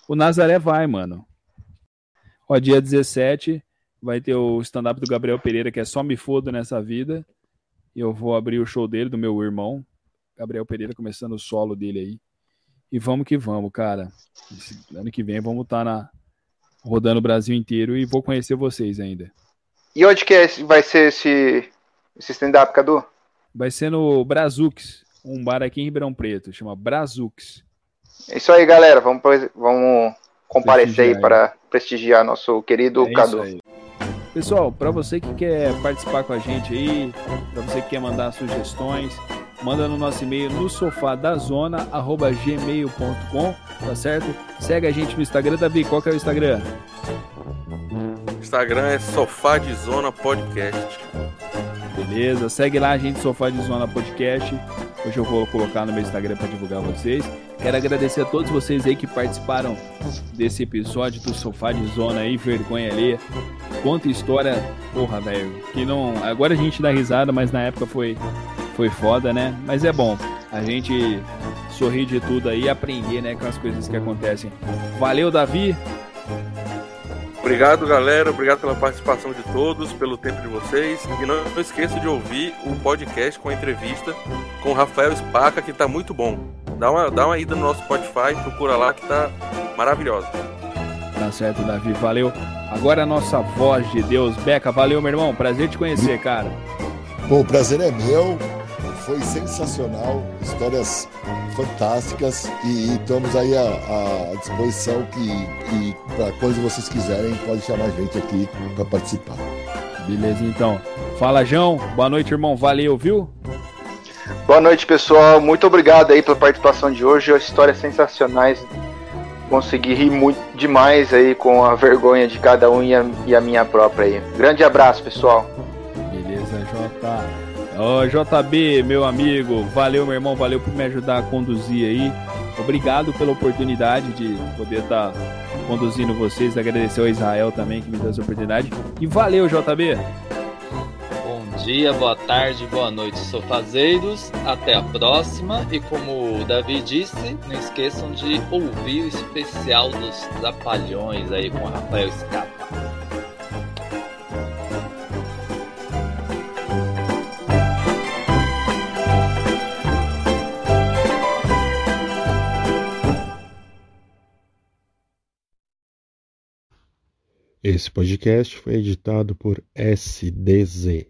O Nazaré vai, mano. Ó, dia 17 vai ter o stand-up do Gabriel Pereira, que é Só Me Fodo Nessa Vida. E eu vou abrir o show dele, do meu irmão. Gabriel Pereira começando o solo dele aí. E vamos que vamos, cara. Esse ano que vem vamos estar na rodando o Brasil inteiro e vou conhecer vocês ainda. E onde que é esse- vai ser esse, esse stand-up, Cadu? Vai ser no Brazux, um bar aqui em Ribeirão Preto, chama Brazux. É isso aí, galera. Vamos, vamos comparecer aí para prestigiar nosso querido É Cadu. Pessoal, para você que quer participar com a gente aí, para você que quer mandar sugestões, manda no nosso e-mail no sofadazona@gmail.com, tá certo? Segue a gente no Instagram, Davi, qual que é o Instagram? Instagram é Sofá de Zona Podcast. Beleza? Segue lá a gente, Sofá de Zona Podcast. Hoje eu vou colocar no meu Instagram para divulgar vocês. Quero agradecer a todos vocês aí que participaram desse episódio do Sofá de Zona aí, vergonha ali. Conta história, porra, velho. Que não. Agora a gente dá risada, mas na época foi, foi foda, né? Mas é bom. A gente sorrir de tudo aí e aprender, né, com as coisas que acontecem. Valeu, Davi. Obrigado, galera. Obrigado pela participação de todos, pelo tempo de vocês. E não, não esqueça de ouvir o podcast com a entrevista com o Rafael Spaca, que tá muito bom. Dá uma, dá uma ida no nosso Spotify, procura lá que tá maravilhosa. Tá certo, Davi, valeu. Agora a nossa voz de Deus. Beca, valeu, meu irmão. Prazer te conhecer, cara. Bom, o prazer é meu. Foi sensacional, histórias fantásticas e, estamos aí à, à disposição que, e para quando vocês quiserem, pode chamar a gente aqui para participar. Beleza, então. Fala, João. Boa noite, irmão. Valeu, viu? Boa noite, pessoal. Muito obrigado aí pela participação de hoje. Histórias sensacionais. Consegui rir muito demais aí com a vergonha de cada um e a, e a minha própria aí. Grande abraço, pessoal. Beleza, Jota. Oh, JB, meu amigo, valeu, meu irmão, valeu por me ajudar a conduzir aí. Obrigado pela oportunidade de poder estar tá conduzindo vocês. Agradecer ao Israel também que me deu essa oportunidade. E valeu, JB. Bom dia, boa tarde, boa noite, sofazeiros. Até a próxima. E como o Davi disse, não esqueçam de ouvir o especial dos Trapalhões aí com o Rafael Scapa. Esse podcast foi editado por SDZ.